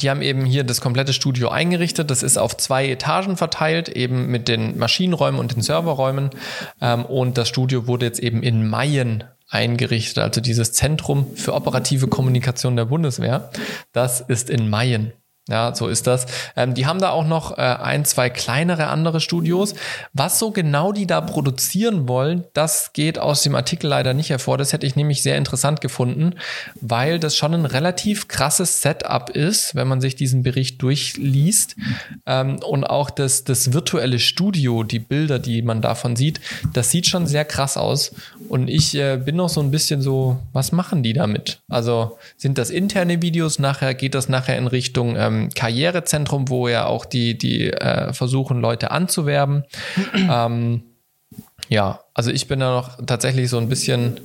die haben eben hier das komplette Studio eingerichtet. Das ist auf zwei Etagen verteilt, eben mit den Maschinenräumen und den Serverräumen. Ähm, und das Studio wurde jetzt eben in Mayen eingerichtet, also dieses Zentrum für operative Kommunikation der Bundeswehr. Das ist in Mayen. Ja, so ist das. Ähm, die haben da auch noch äh, ein, zwei kleinere andere Studios. Was so genau die da produzieren wollen, das geht aus dem Artikel leider nicht hervor. Das hätte ich nämlich sehr interessant gefunden, weil das schon ein relativ krasses Setup ist, wenn man sich diesen Bericht durchliest. Ähm, und auch das, das virtuelle Studio, die Bilder, die man davon sieht, das sieht schon sehr krass aus. Und ich äh, bin noch so ein bisschen so, was machen die damit? Also sind das interne Videos? Nachher geht das nachher in Richtung ähm, Karrierezentrum, wo ja auch die, die äh, versuchen, Leute anzuwerben. ähm, ja, also ich bin da noch tatsächlich so ein bisschen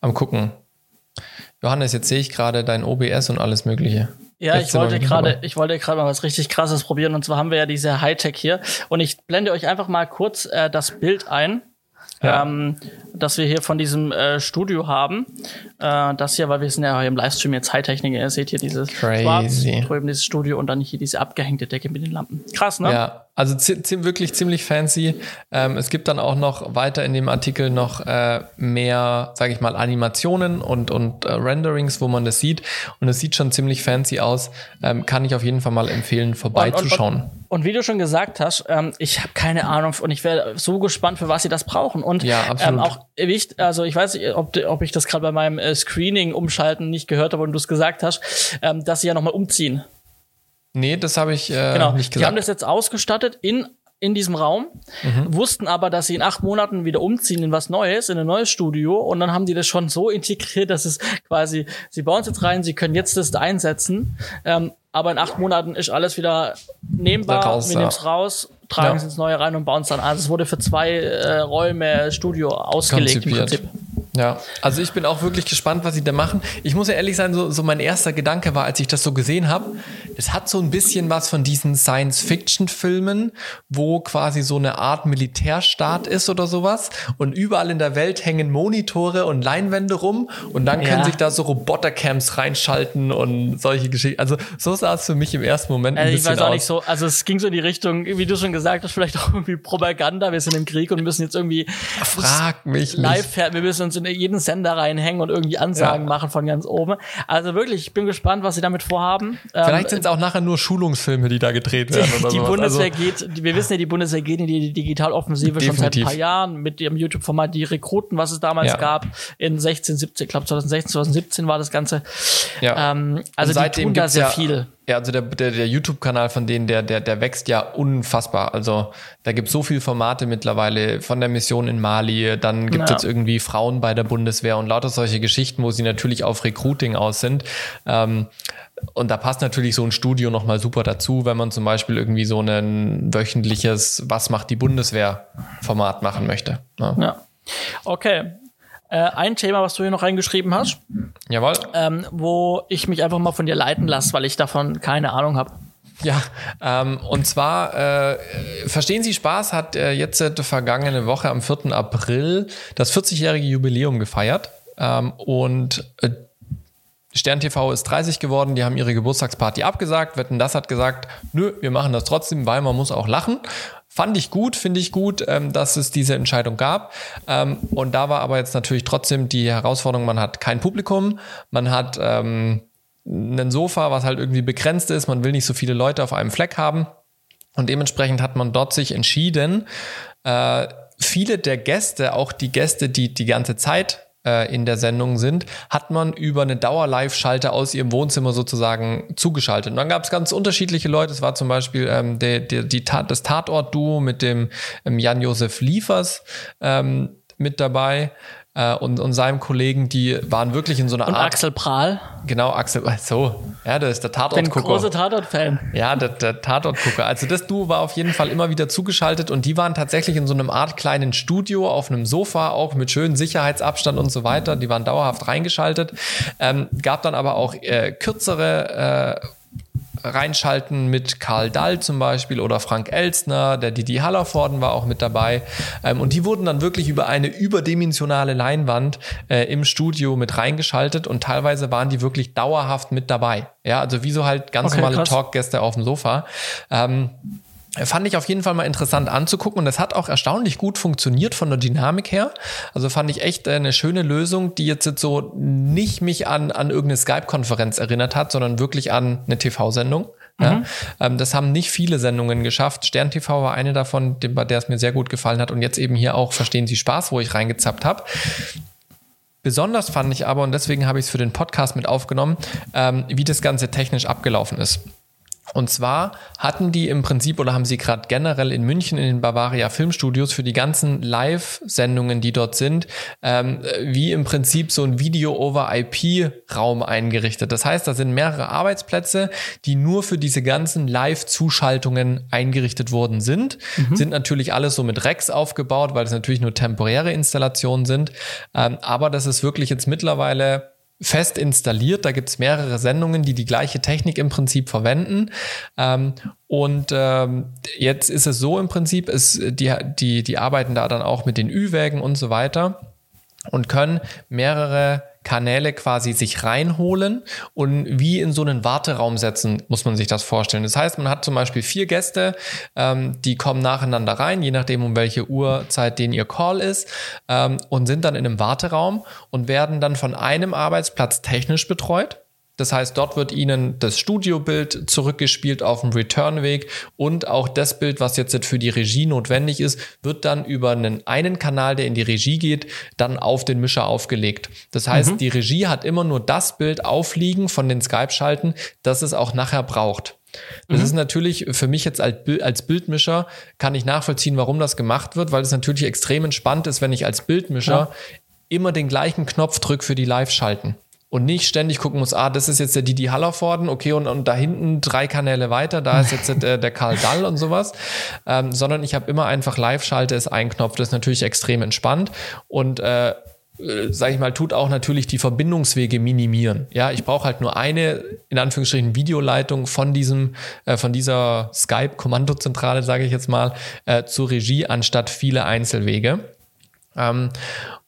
am gucken. Johannes, jetzt sehe ich gerade dein OBS und alles Mögliche. Ja, ich wollte gerade, ich wollte gerade mal was richtig krasses probieren. Und zwar haben wir ja diese Hightech hier. Und ich blende euch einfach mal kurz äh, das Bild ein ja. ähm, dass wir hier von diesem äh, Studio haben. Äh, das hier, weil wir sind ja hier im Livestream jetzt Hightechnik, ihr seht hier dieses Crazy. Schwarz, drüben dieses Studio und dann hier diese abgehängte Decke mit den Lampen. Krass, ne? Ja, also wirklich ziemlich fancy. Ähm, es gibt dann auch noch weiter in dem Artikel noch äh, mehr, sage ich mal, Animationen und, und äh, Renderings, wo man das sieht. Und es sieht schon ziemlich fancy aus. Ähm, kann ich auf jeden Fall mal empfehlen, vorbeizuschauen. Und, und, und, wie du schon gesagt hast, ähm, ich habe keine Ahnung und ich wäre so gespannt, für was sie das brauchen. Und ja, absolut. Ähm, auch wichtig, also ich weiß nicht, ob, ob ich das gerade bei meinem äh, Screening umschalten nicht gehört habe und du es gesagt hast, ähm, dass sie ja nochmal umziehen. Nee, das habe ich äh, genau. nicht gesagt. Die haben das jetzt ausgestattet in in diesem Raum, mhm. wussten aber, dass sie in acht Monaten wieder umziehen in was Neues, in ein neues Studio und dann haben die das schon so integriert, dass es quasi, sie bauen es jetzt rein, sie können jetzt das einsetzen, ähm, aber in acht Monaten ist alles wieder nehmbar, raus, wir ja. nehmen es raus, tragen es ins Neue rein und bauen es dann an. Also es wurde für zwei äh, Räume Studio ausgelegt im Prinzip. Ja, also ich bin auch wirklich gespannt, was sie da machen. Ich muss ja ehrlich sein, so, so mein erster Gedanke war, als ich das so gesehen habe, es hat so ein bisschen was von diesen Science-Fiction-Filmen, wo quasi so eine Art Militärstaat ist oder sowas und überall in der Welt hängen Monitore und Leinwände rum und dann können ja. sich da so Robotercamps reinschalten und solche Geschichten. Also so sah es für mich im ersten Moment ein also bisschen Ich weiß auch aus. nicht so, also es ging so in die Richtung, wie du schon gesagt hast, vielleicht auch irgendwie Propaganda, wir sind im Krieg und müssen jetzt irgendwie Frag mich live, nicht. wir müssen uns in jeden Sender reinhängen und irgendwie Ansagen ja. machen von ganz oben. Also wirklich, ich bin gespannt, was sie damit vorhaben. Ähm, Vielleicht ähm, jetzt auch nachher nur Schulungsfilme, die da gedreht werden. Die, oder die sowas. Bundeswehr also, geht, wir wissen ja, die Bundeswehr geht in die Digitaloffensive schon seit ein paar Jahren mit ihrem YouTube-Format, die Rekruten, was es damals Ja. gab, in 16, 17, ich glaube 2016, 2017 war das Ganze. ja. Ähm, also die tun da sehr ja, viel. Ja, also der, der, der YouTube-Kanal von denen, der, der, der wächst ja unfassbar. Also da gibt es so viele Formate mittlerweile von der Mission in Mali, dann gibt es Ja. jetzt irgendwie Frauen bei der Bundeswehr und lauter solche Geschichten, wo sie natürlich auf Recruiting aus sind. Ähm, und da passt natürlich so ein Studio nochmal super dazu, wenn man zum Beispiel irgendwie so ein wöchentliches Was macht die Bundeswehr-Format machen möchte. ne? Ja. Ja. Okay. Äh, ein Thema, was du hier noch reingeschrieben hast, Jawohl. ähm, wo ich mich einfach mal von dir leiten lasse, weil ich davon keine Ahnung habe. Ja, ähm, und zwar, äh, Verstehen Sie Spaß hat äh, jetzt äh, vergangene Woche am 4. April das 40-jährige Jubiläum gefeiert. Ähm, und äh, Stern TV ist 30 geworden, die haben ihre Geburtstagsparty abgesagt. Wetten, das hat gesagt, nö, wir machen das trotzdem, weil man muss auch lachen. Fand ich gut, finde ich gut, ähm, dass es diese Entscheidung gab. Ähm, und da war aber jetzt natürlich trotzdem die Herausforderung, man hat kein Publikum, man hat ähm, ein Sofa, was halt irgendwie begrenzt ist, man will nicht so viele Leute auf einem Fleck haben. Und dementsprechend hat man dort sich entschieden, äh, viele der Gäste, auch die Gäste, die die ganze Zeit äh, in der Sendung sind, hat man über eine Dauer-Live-Schalte aus ihrem Wohnzimmer sozusagen zugeschaltet. Und dann gab es ganz unterschiedliche Leute. Es war zum Beispiel ähm, der, die Tat, das Tatort-Duo mit dem ähm, Jan-Josef Liefers ähm, mit dabei äh, und, und seinem Kollegen, die waren wirklich in so einer Und Art. Axel Prahl, Genau, Axel, so, ja, das ist der Tatortgucker. großer Tatort-Fan. Ja, der, der Tatortgucker. Also das Duo war auf jeden Fall immer wieder zugeschaltet und die waren tatsächlich in so einem Art kleinen Studio auf einem Sofa, auch mit schönem Sicherheitsabstand und so weiter. Die waren dauerhaft reingeschaltet. Ähm, gab dann aber auch äh, kürzere äh, reinschalten mit Karl Dall zum Beispiel oder Frank Elstner, der Didi Hallervorden war auch mit dabei. Ähm, und die wurden dann wirklich über eine überdimensionale Leinwand äh, im Studio mit reingeschaltet und teilweise waren die wirklich dauerhaft mit dabei. Ja, also wie so halt ganz Okay, normale. Talkgäste auf dem Sofa. Fand ich auf jeden Fall mal interessant anzugucken und das hat auch erstaunlich gut funktioniert von der Dynamik her. Also fand ich echt äh, eine schöne Lösung, die jetzt, jetzt so nicht mich an, an irgendeine Skype-Konferenz erinnert hat, sondern wirklich an eine TV-Sendung. Ja, ähm, das haben nicht viele Sendungen geschafft. Stern TV war eine davon, bei der es mir sehr gut gefallen hat und jetzt eben hier auch Verstehen Sie Spaß, wo ich reingezappt habe. Besonders fand ich aber, und deswegen habe ich es für den Podcast mit aufgenommen, ähm, wie das Ganze technisch abgelaufen ist. Und zwar hatten die im Prinzip oder haben sie gerade generell in München in den Bavaria Filmstudios für die ganzen Live-Sendungen, die dort sind, ähm, wie im Prinzip so ein Video-over-IP-Raum eingerichtet. Das heißt, da sind mehrere Arbeitsplätze, die nur für diese ganzen Live-Zuschaltungen eingerichtet worden sind. Sind natürlich alles so mit Racks aufgebaut, weil es natürlich nur temporäre Installationen sind. Ähm, aber das ist wirklich jetzt mittlerweile fest installiert. Da gibt's mehrere Sendungen, die die gleiche Technik im Prinzip verwenden. Ähm, und ähm, jetzt ist es so im Prinzip, es, die, die, die arbeiten da dann auch mit den Ü-Wägen und so weiter und können mehrere Kanäle quasi sich reinholen und wie in so einen Warteraum setzen, muss man sich das vorstellen. Das heißt, man hat zum Beispiel vier Gäste, ähm, die kommen nacheinander rein, je nachdem, um welche Uhrzeit den ihr Call ist, ähm, und sind dann in einem Warteraum und werden dann von einem Arbeitsplatz technisch betreut. Das heißt, dort wird Ihnen das Studiobild zurückgespielt auf dem Returnweg und auch das Bild, was jetzt für die Regie notwendig ist, wird dann über einen, einen Kanal, der in die Regie geht, dann auf den Mischer aufgelegt. Das heißt, die Regie hat immer nur das Bild aufliegen von den Skype-Schalten, das es auch nachher braucht. Das ist natürlich für mich jetzt als, Bild, als Bildmischer kann ich nachvollziehen, warum das gemacht wird, weil es natürlich extrem entspannt ist, wenn ich als Bildmischer Klar. immer den gleichen Knopf drücke für die Live-Schalten. Und nicht ständig gucken muss, ah, das ist jetzt der Didi Hallervorden, okay, und, und da hinten drei Kanäle weiter, da ist jetzt der, der Karl Dall und sowas. Ähm, sondern ich habe immer einfach Live-Schalte, ist ein Knopf, das ist natürlich extrem entspannt. Und äh, äh, sag ich mal, tut auch natürlich die Verbindungswege minimieren. Ja, ich brauche halt nur eine, in Anführungsstrichen, Videoleitung von diesem, äh, von dieser Skype-Kommandozentrale, sage ich jetzt mal, äh, zur Regie, anstatt viele Einzelwege. Ähm,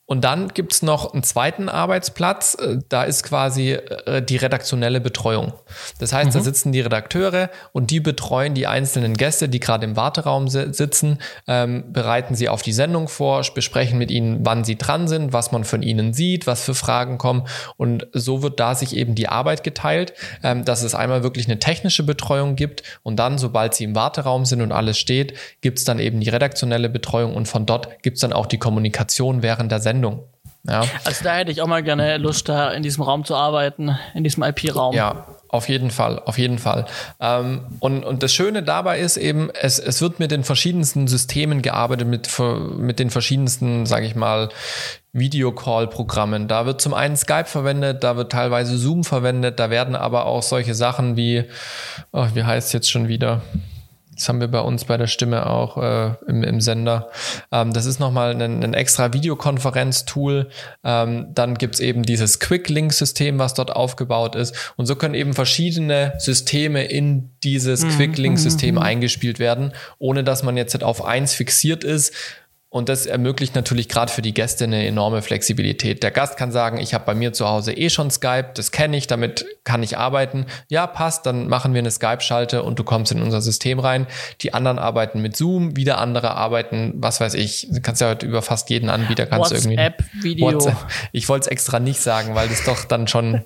Und dann gibt's noch einen zweiten Arbeitsplatz, äh, da ist quasi äh, die redaktionelle Betreuung. Das heißt, mhm. da sitzen die Redakteure und die betreuen die einzelnen Gäste, die gerade im Warteraum sitzen, ähm, bereiten sie auf die Sendung vor, besprechen mit ihnen, wann sie dran sind, was man von ihnen sieht, was für Fragen kommen. Und so wird da sich eben die Arbeit geteilt, ähm, dass es einmal wirklich eine technische Betreuung gibt und dann, sobald sie im Warteraum sind und alles steht, gibt's dann eben die redaktionelle Betreuung und von dort gibt's dann auch die Kommunikation während der Sendung Sendung. Ja. Also da hätte ich auch mal gerne Lust, da in diesem Raum zu arbeiten, in diesem IP-Raum. Ja, auf jeden Fall, auf jeden Fall. Ähm, und, und das Schöne dabei ist eben, es, es wird mit den verschiedensten Systemen gearbeitet, mit, mit den verschiedensten, sage ich mal, Videocall-Programmen. Da wird zum einen Skype verwendet, da wird teilweise Zoom verwendet, da werden aber auch solche Sachen wie, oh, wie heißt es jetzt schon wieder? Das haben wir bei uns bei der Stimme auch äh, im, im Sender. Ähm, das ist nochmal ein, ein extra Videokonferenz-Tool. Ähm, dann gibt's eben dieses Quick-Link-System, was dort aufgebaut ist. Und so können eben verschiedene Systeme in dieses mhm. Quick-Link-System mhm. eingespielt werden, ohne dass man jetzt auf eins fixiert ist und das ermöglicht natürlich gerade für die Gäste eine enorme Flexibilität. Der Gast kann sagen, ich habe bei mir zu Hause eh schon Skype, das kenne ich, damit kann ich arbeiten. Ja, passt, dann machen wir eine Skype-Schalte und du kommst in unser System rein. Die anderen arbeiten mit Zoom, wieder andere arbeiten, was weiß ich, du kannst ja heute über fast jeden Anbieter kannst WhatsApp, irgendwie Video. WhatsApp. Ich wollte es extra nicht sagen, weil das doch dann schon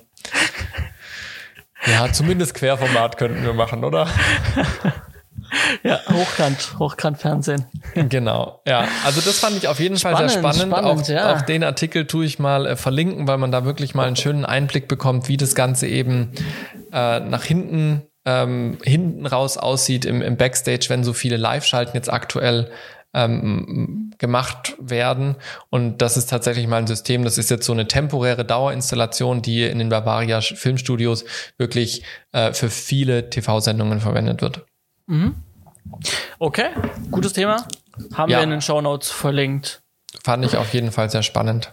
ja, zumindest Querformat könnten wir machen, oder? ja, hochkant, hochkant Fernsehen. Genau, ja. Also das fand ich auf jeden spannend, Fall sehr spannend. spannend auch, ja. auch den Artikel tue ich mal äh, verlinken, weil man da wirklich mal einen schönen Einblick bekommt, wie das Ganze eben äh, nach hinten ähm, hinten raus aussieht im, im Backstage, wenn so viele Live-Schalten jetzt aktuell ähm, gemacht werden. Und das ist tatsächlich mal ein System, das ist jetzt so eine temporäre Dauerinstallation, die in den Bavaria Filmstudios wirklich äh, für viele TV-Sendungen verwendet wird. Mhm. Okay, gutes Thema. Haben ja. wir in den Show Notes verlinkt. Fand ich auf jeden Fall sehr spannend.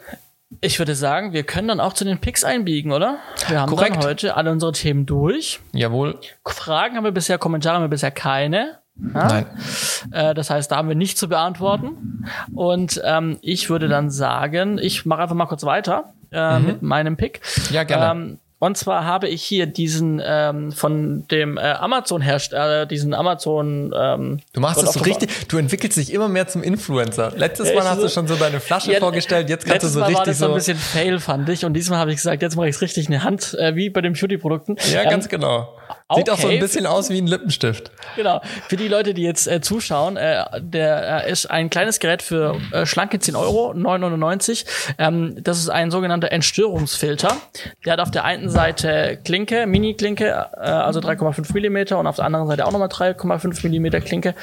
Ich würde sagen, wir können dann auch zu den Picks einbiegen, oder? Wir haben Korrekt. dann heute alle unsere Themen durch. Jawohl. Fragen haben wir bisher, Kommentare haben wir bisher keine. Ja? Nein. Äh, das heißt, da haben wir nichts zu beantworten. Und ähm, ich würde dann sagen, ich mache einfach mal kurz weiter äh, mhm. mit meinem Pick. Ja, gerne. Ähm, und zwar habe ich hier diesen ähm, von dem äh, Amazon-Hersteller, äh, diesen Amazon. Ähm, du machst das so richtig, du entwickelst dich immer mehr zum Influencer. Letztes Mal hast so, du schon so deine Flasche ja, vorgestellt, jetzt kannst du so Mal richtig war das so. ein bisschen fail, fand ich. Und diesmal habe ich gesagt, jetzt mache ich es richtig in die Hand, äh, wie bei den Beauty-Produkten. Ja, ähm, ganz genau. Sieht okay. auch so ein bisschen aus wie ein Lippenstift. Genau. Für die Leute, die jetzt äh, zuschauen, äh, der äh, ist ein kleines Gerät für äh, schlanke 10 Euro, 9,99. Ähm, das ist ein sogenannter Entstörungsfilter. Der hat auf der einen Seite Klinke, Mini-Klinke, äh, also 3,5 Millimeter und auf der anderen Seite auch nochmal 3,5 Millimeter Klinke.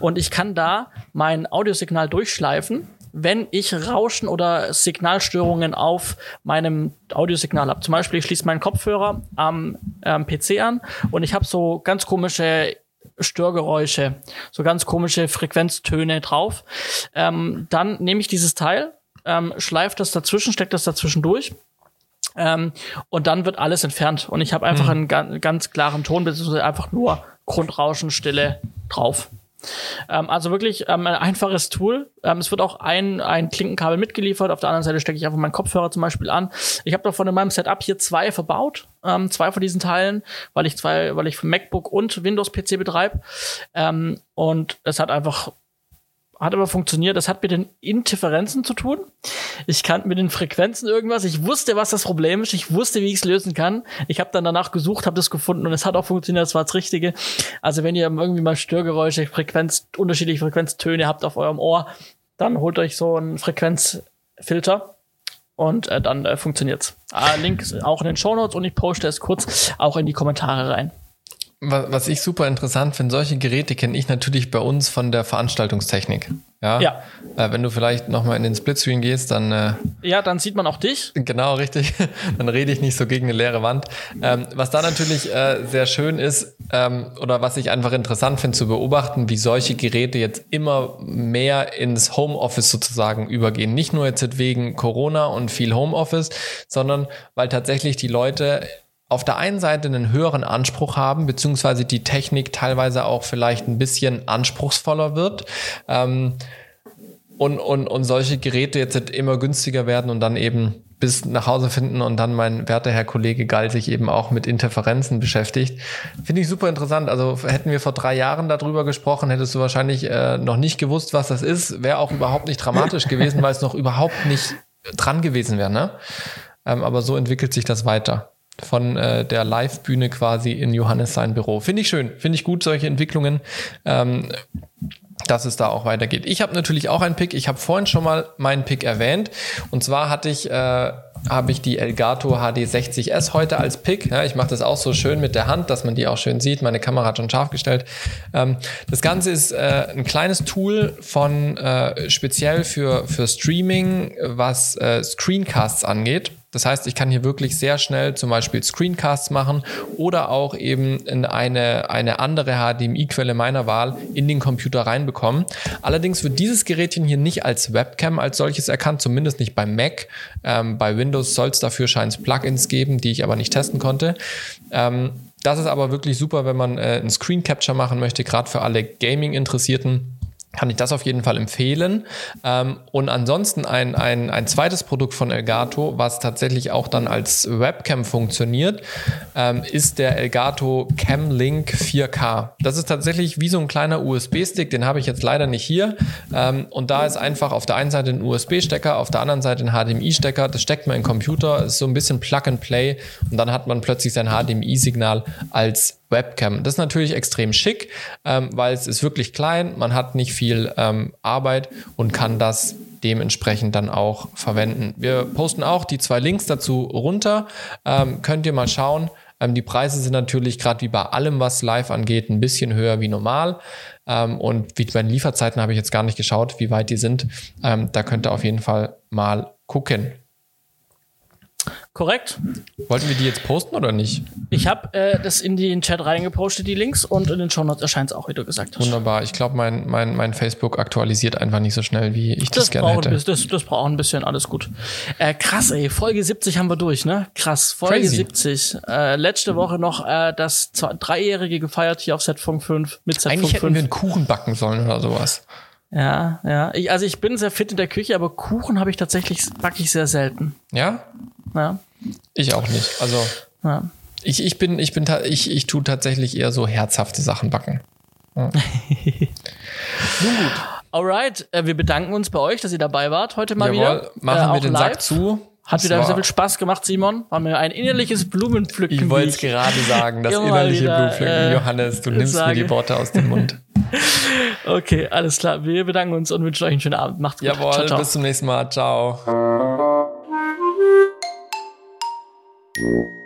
Und ich kann da mein Audiosignal durchschleifen wenn ich Rauschen oder Signalstörungen auf meinem Audiosignal habe. Zum Beispiel, ich schließe meinen Kopfhörer am ähm, PC an und ich habe so ganz komische Störgeräusche, so ganz komische Frequenztöne drauf. Ähm, dann nehme ich dieses Teil, ähm, schleife das dazwischen, stecke das dazwischen durch. Ähm, und dann wird alles entfernt. Und ich habe einfach mhm. einen ganz klaren Ton, beziehungsweise einfach nur Grundrauschen, Stille drauf. Ähm, also wirklich ähm, ein einfaches Tool. Ähm, es wird auch ein, ein Klinkenkabel mitgeliefert. Auf der anderen Seite stecke ich einfach meinen Kopfhörer zum Beispiel an. Ich habe davon in meinem Setup hier zwei verbaut, ähm, zwei von diesen Teilen, weil ich zwei, weil ich MacBook und Windows PC betreibe. Ähm, und es hat einfach hat aber funktioniert. Das hat mit den Interferenzen zu tun. Ich kannte mit den Frequenzen irgendwas. Ich wusste, was das Problem ist. Ich wusste, wie ich es lösen kann. Ich habe dann danach gesucht, habe das gefunden und es hat auch funktioniert. Das war das Richtige. Also wenn ihr irgendwie mal Störgeräusche, Frequenz, unterschiedliche Frequenztöne habt auf eurem Ohr, dann holt euch so einen Frequenzfilter und äh, dann äh, funktioniert's. Äh, Link auch in den Show Notes und ich poste es kurz auch in die Kommentare rein. Was ich super interessant finde, solche Geräte kenne ich natürlich bei uns von der Veranstaltungstechnik. Ja. ja. Äh, wenn du vielleicht nochmal in den Splitscreen gehst, dann. Äh, ja, dann sieht man auch dich. Genau, richtig. dann rede ich nicht so gegen eine leere Wand. Ähm, was da natürlich äh, sehr schön ist, ähm, oder was ich einfach interessant finde zu beobachten, wie solche Geräte jetzt immer mehr ins Homeoffice sozusagen übergehen. Nicht nur jetzt wegen Corona und viel Homeoffice, sondern weil tatsächlich die Leute auf der einen Seite einen höheren Anspruch haben, beziehungsweise die Technik teilweise auch vielleicht ein bisschen anspruchsvoller wird. Ähm, und, und, und solche Geräte jetzt immer günstiger werden und dann eben bis nach Hause finden und dann mein werter Herr Kollege Gall sich eben auch mit Interferenzen beschäftigt. Finde ich super interessant. Also hätten wir vor drei Jahren darüber gesprochen, hättest du wahrscheinlich äh, noch nicht gewusst, was das ist. Wäre auch überhaupt nicht dramatisch gewesen, weil es noch überhaupt nicht dran gewesen wäre. Ne? Ähm, aber so entwickelt sich das weiter. Von äh, der Live-Bühne quasi in Johannes sein Büro. Finde ich schön, finde ich gut, solche Entwicklungen. Ähm, dass es da auch weitergeht. Ich habe natürlich auch einen Pick. Ich habe vorhin schon mal meinen Pick erwähnt. Und zwar hatte ich, äh, habe ich die Elgato HD60S heute als Pick. Ja, ich mache das auch so schön mit der Hand, dass man die auch schön sieht. Meine Kamera hat schon scharf gestellt. Ähm, das Ganze ist äh, ein kleines Tool von äh, speziell für, für Streaming, was äh, Screencasts angeht. Das heißt, ich kann hier wirklich sehr schnell zum Beispiel Screencasts machen oder auch eben in eine, eine andere HDMI-Quelle meiner Wahl in den Computer reinbekommen. Allerdings wird dieses Gerätchen hier nicht als Webcam als solches erkannt, zumindest nicht beim Mac. Ähm, bei Windows soll es dafür scheint Plugins geben, die ich aber nicht testen konnte. Ähm, das ist aber wirklich super, wenn man äh, einen Screen Capture machen möchte, gerade für alle Gaming-Interessierten kann ich das auf jeden Fall empfehlen. Ähm, und ansonsten ein, ein, ein zweites Produkt von Elgato, was tatsächlich auch dann als Webcam funktioniert, ähm, ist der Elgato Cam Link 4K. Das ist tatsächlich wie so ein kleiner USB-Stick, den habe ich jetzt leider nicht hier. Ähm, und da ist einfach auf der einen Seite ein USB-Stecker, auf der anderen Seite ein HDMI-Stecker. Das steckt man in den Computer, ist so ein bisschen Plug and Play und dann hat man plötzlich sein HDMI-Signal als Webcam. Das ist natürlich extrem schick, ähm, weil es ist wirklich klein, man hat nicht viel ähm, Arbeit und kann das dementsprechend dann auch verwenden. Wir posten auch die zwei Links dazu runter. Ähm, könnt ihr mal schauen. Ähm, die Preise sind natürlich gerade wie bei allem, was live angeht, ein bisschen höher wie normal. Ähm, und wie bei den Lieferzeiten habe ich jetzt gar nicht geschaut, wie weit die sind. Ähm, da könnt ihr auf jeden Fall mal gucken. Korrekt. Wollten wir die jetzt posten oder nicht? Ich habe äh, das in den Chat reingepostet, die Links, und in den Show Notes erscheint es auch, wie du gesagt hast. Wunderbar. Ich glaube, mein, mein, mein Facebook aktualisiert einfach nicht so schnell, wie ich das, das gerne hätte. Bisschen, das, das braucht ein bisschen, alles gut. Äh, krass, ey. Folge 70 haben wir durch, ne? Krass. Folge Crazy. 70. Äh, letzte Woche noch äh, das Dreijährige gefeiert hier auf Setfunk 5 mit Setfunk Eigentlich hätten 5. wir einen Kuchen backen sollen oder sowas. Ja, ja. Ich, also ich bin sehr fit in der Küche, aber Kuchen habe ich tatsächlich, backe ich sehr selten. Ja? Ja. Ich auch nicht. Also ja. ich, ich bin, ich bin, ich, ich tue tatsächlich eher so herzhafte Sachen backen. Ja. Nun gut. Alright, äh, wir bedanken uns bei euch, dass ihr dabei wart heute mal Jawohl, wieder. Machen äh, wir den live. Sack zu. Hat wieder sehr viel Spaß gemacht, Simon. War mir ein innerliches Blumenpflücken. Ich wollte es gerade sagen, das innerliche wieder, Blumenpflücken. Äh, Johannes, du nimmst sage. mir die Worte aus dem Mund. okay, alles klar. Wir bedanken uns und wünschen euch einen schönen Abend. Macht's gut. Jawohl, ciao, ciao. bis zum nächsten Mal. Ciao. you.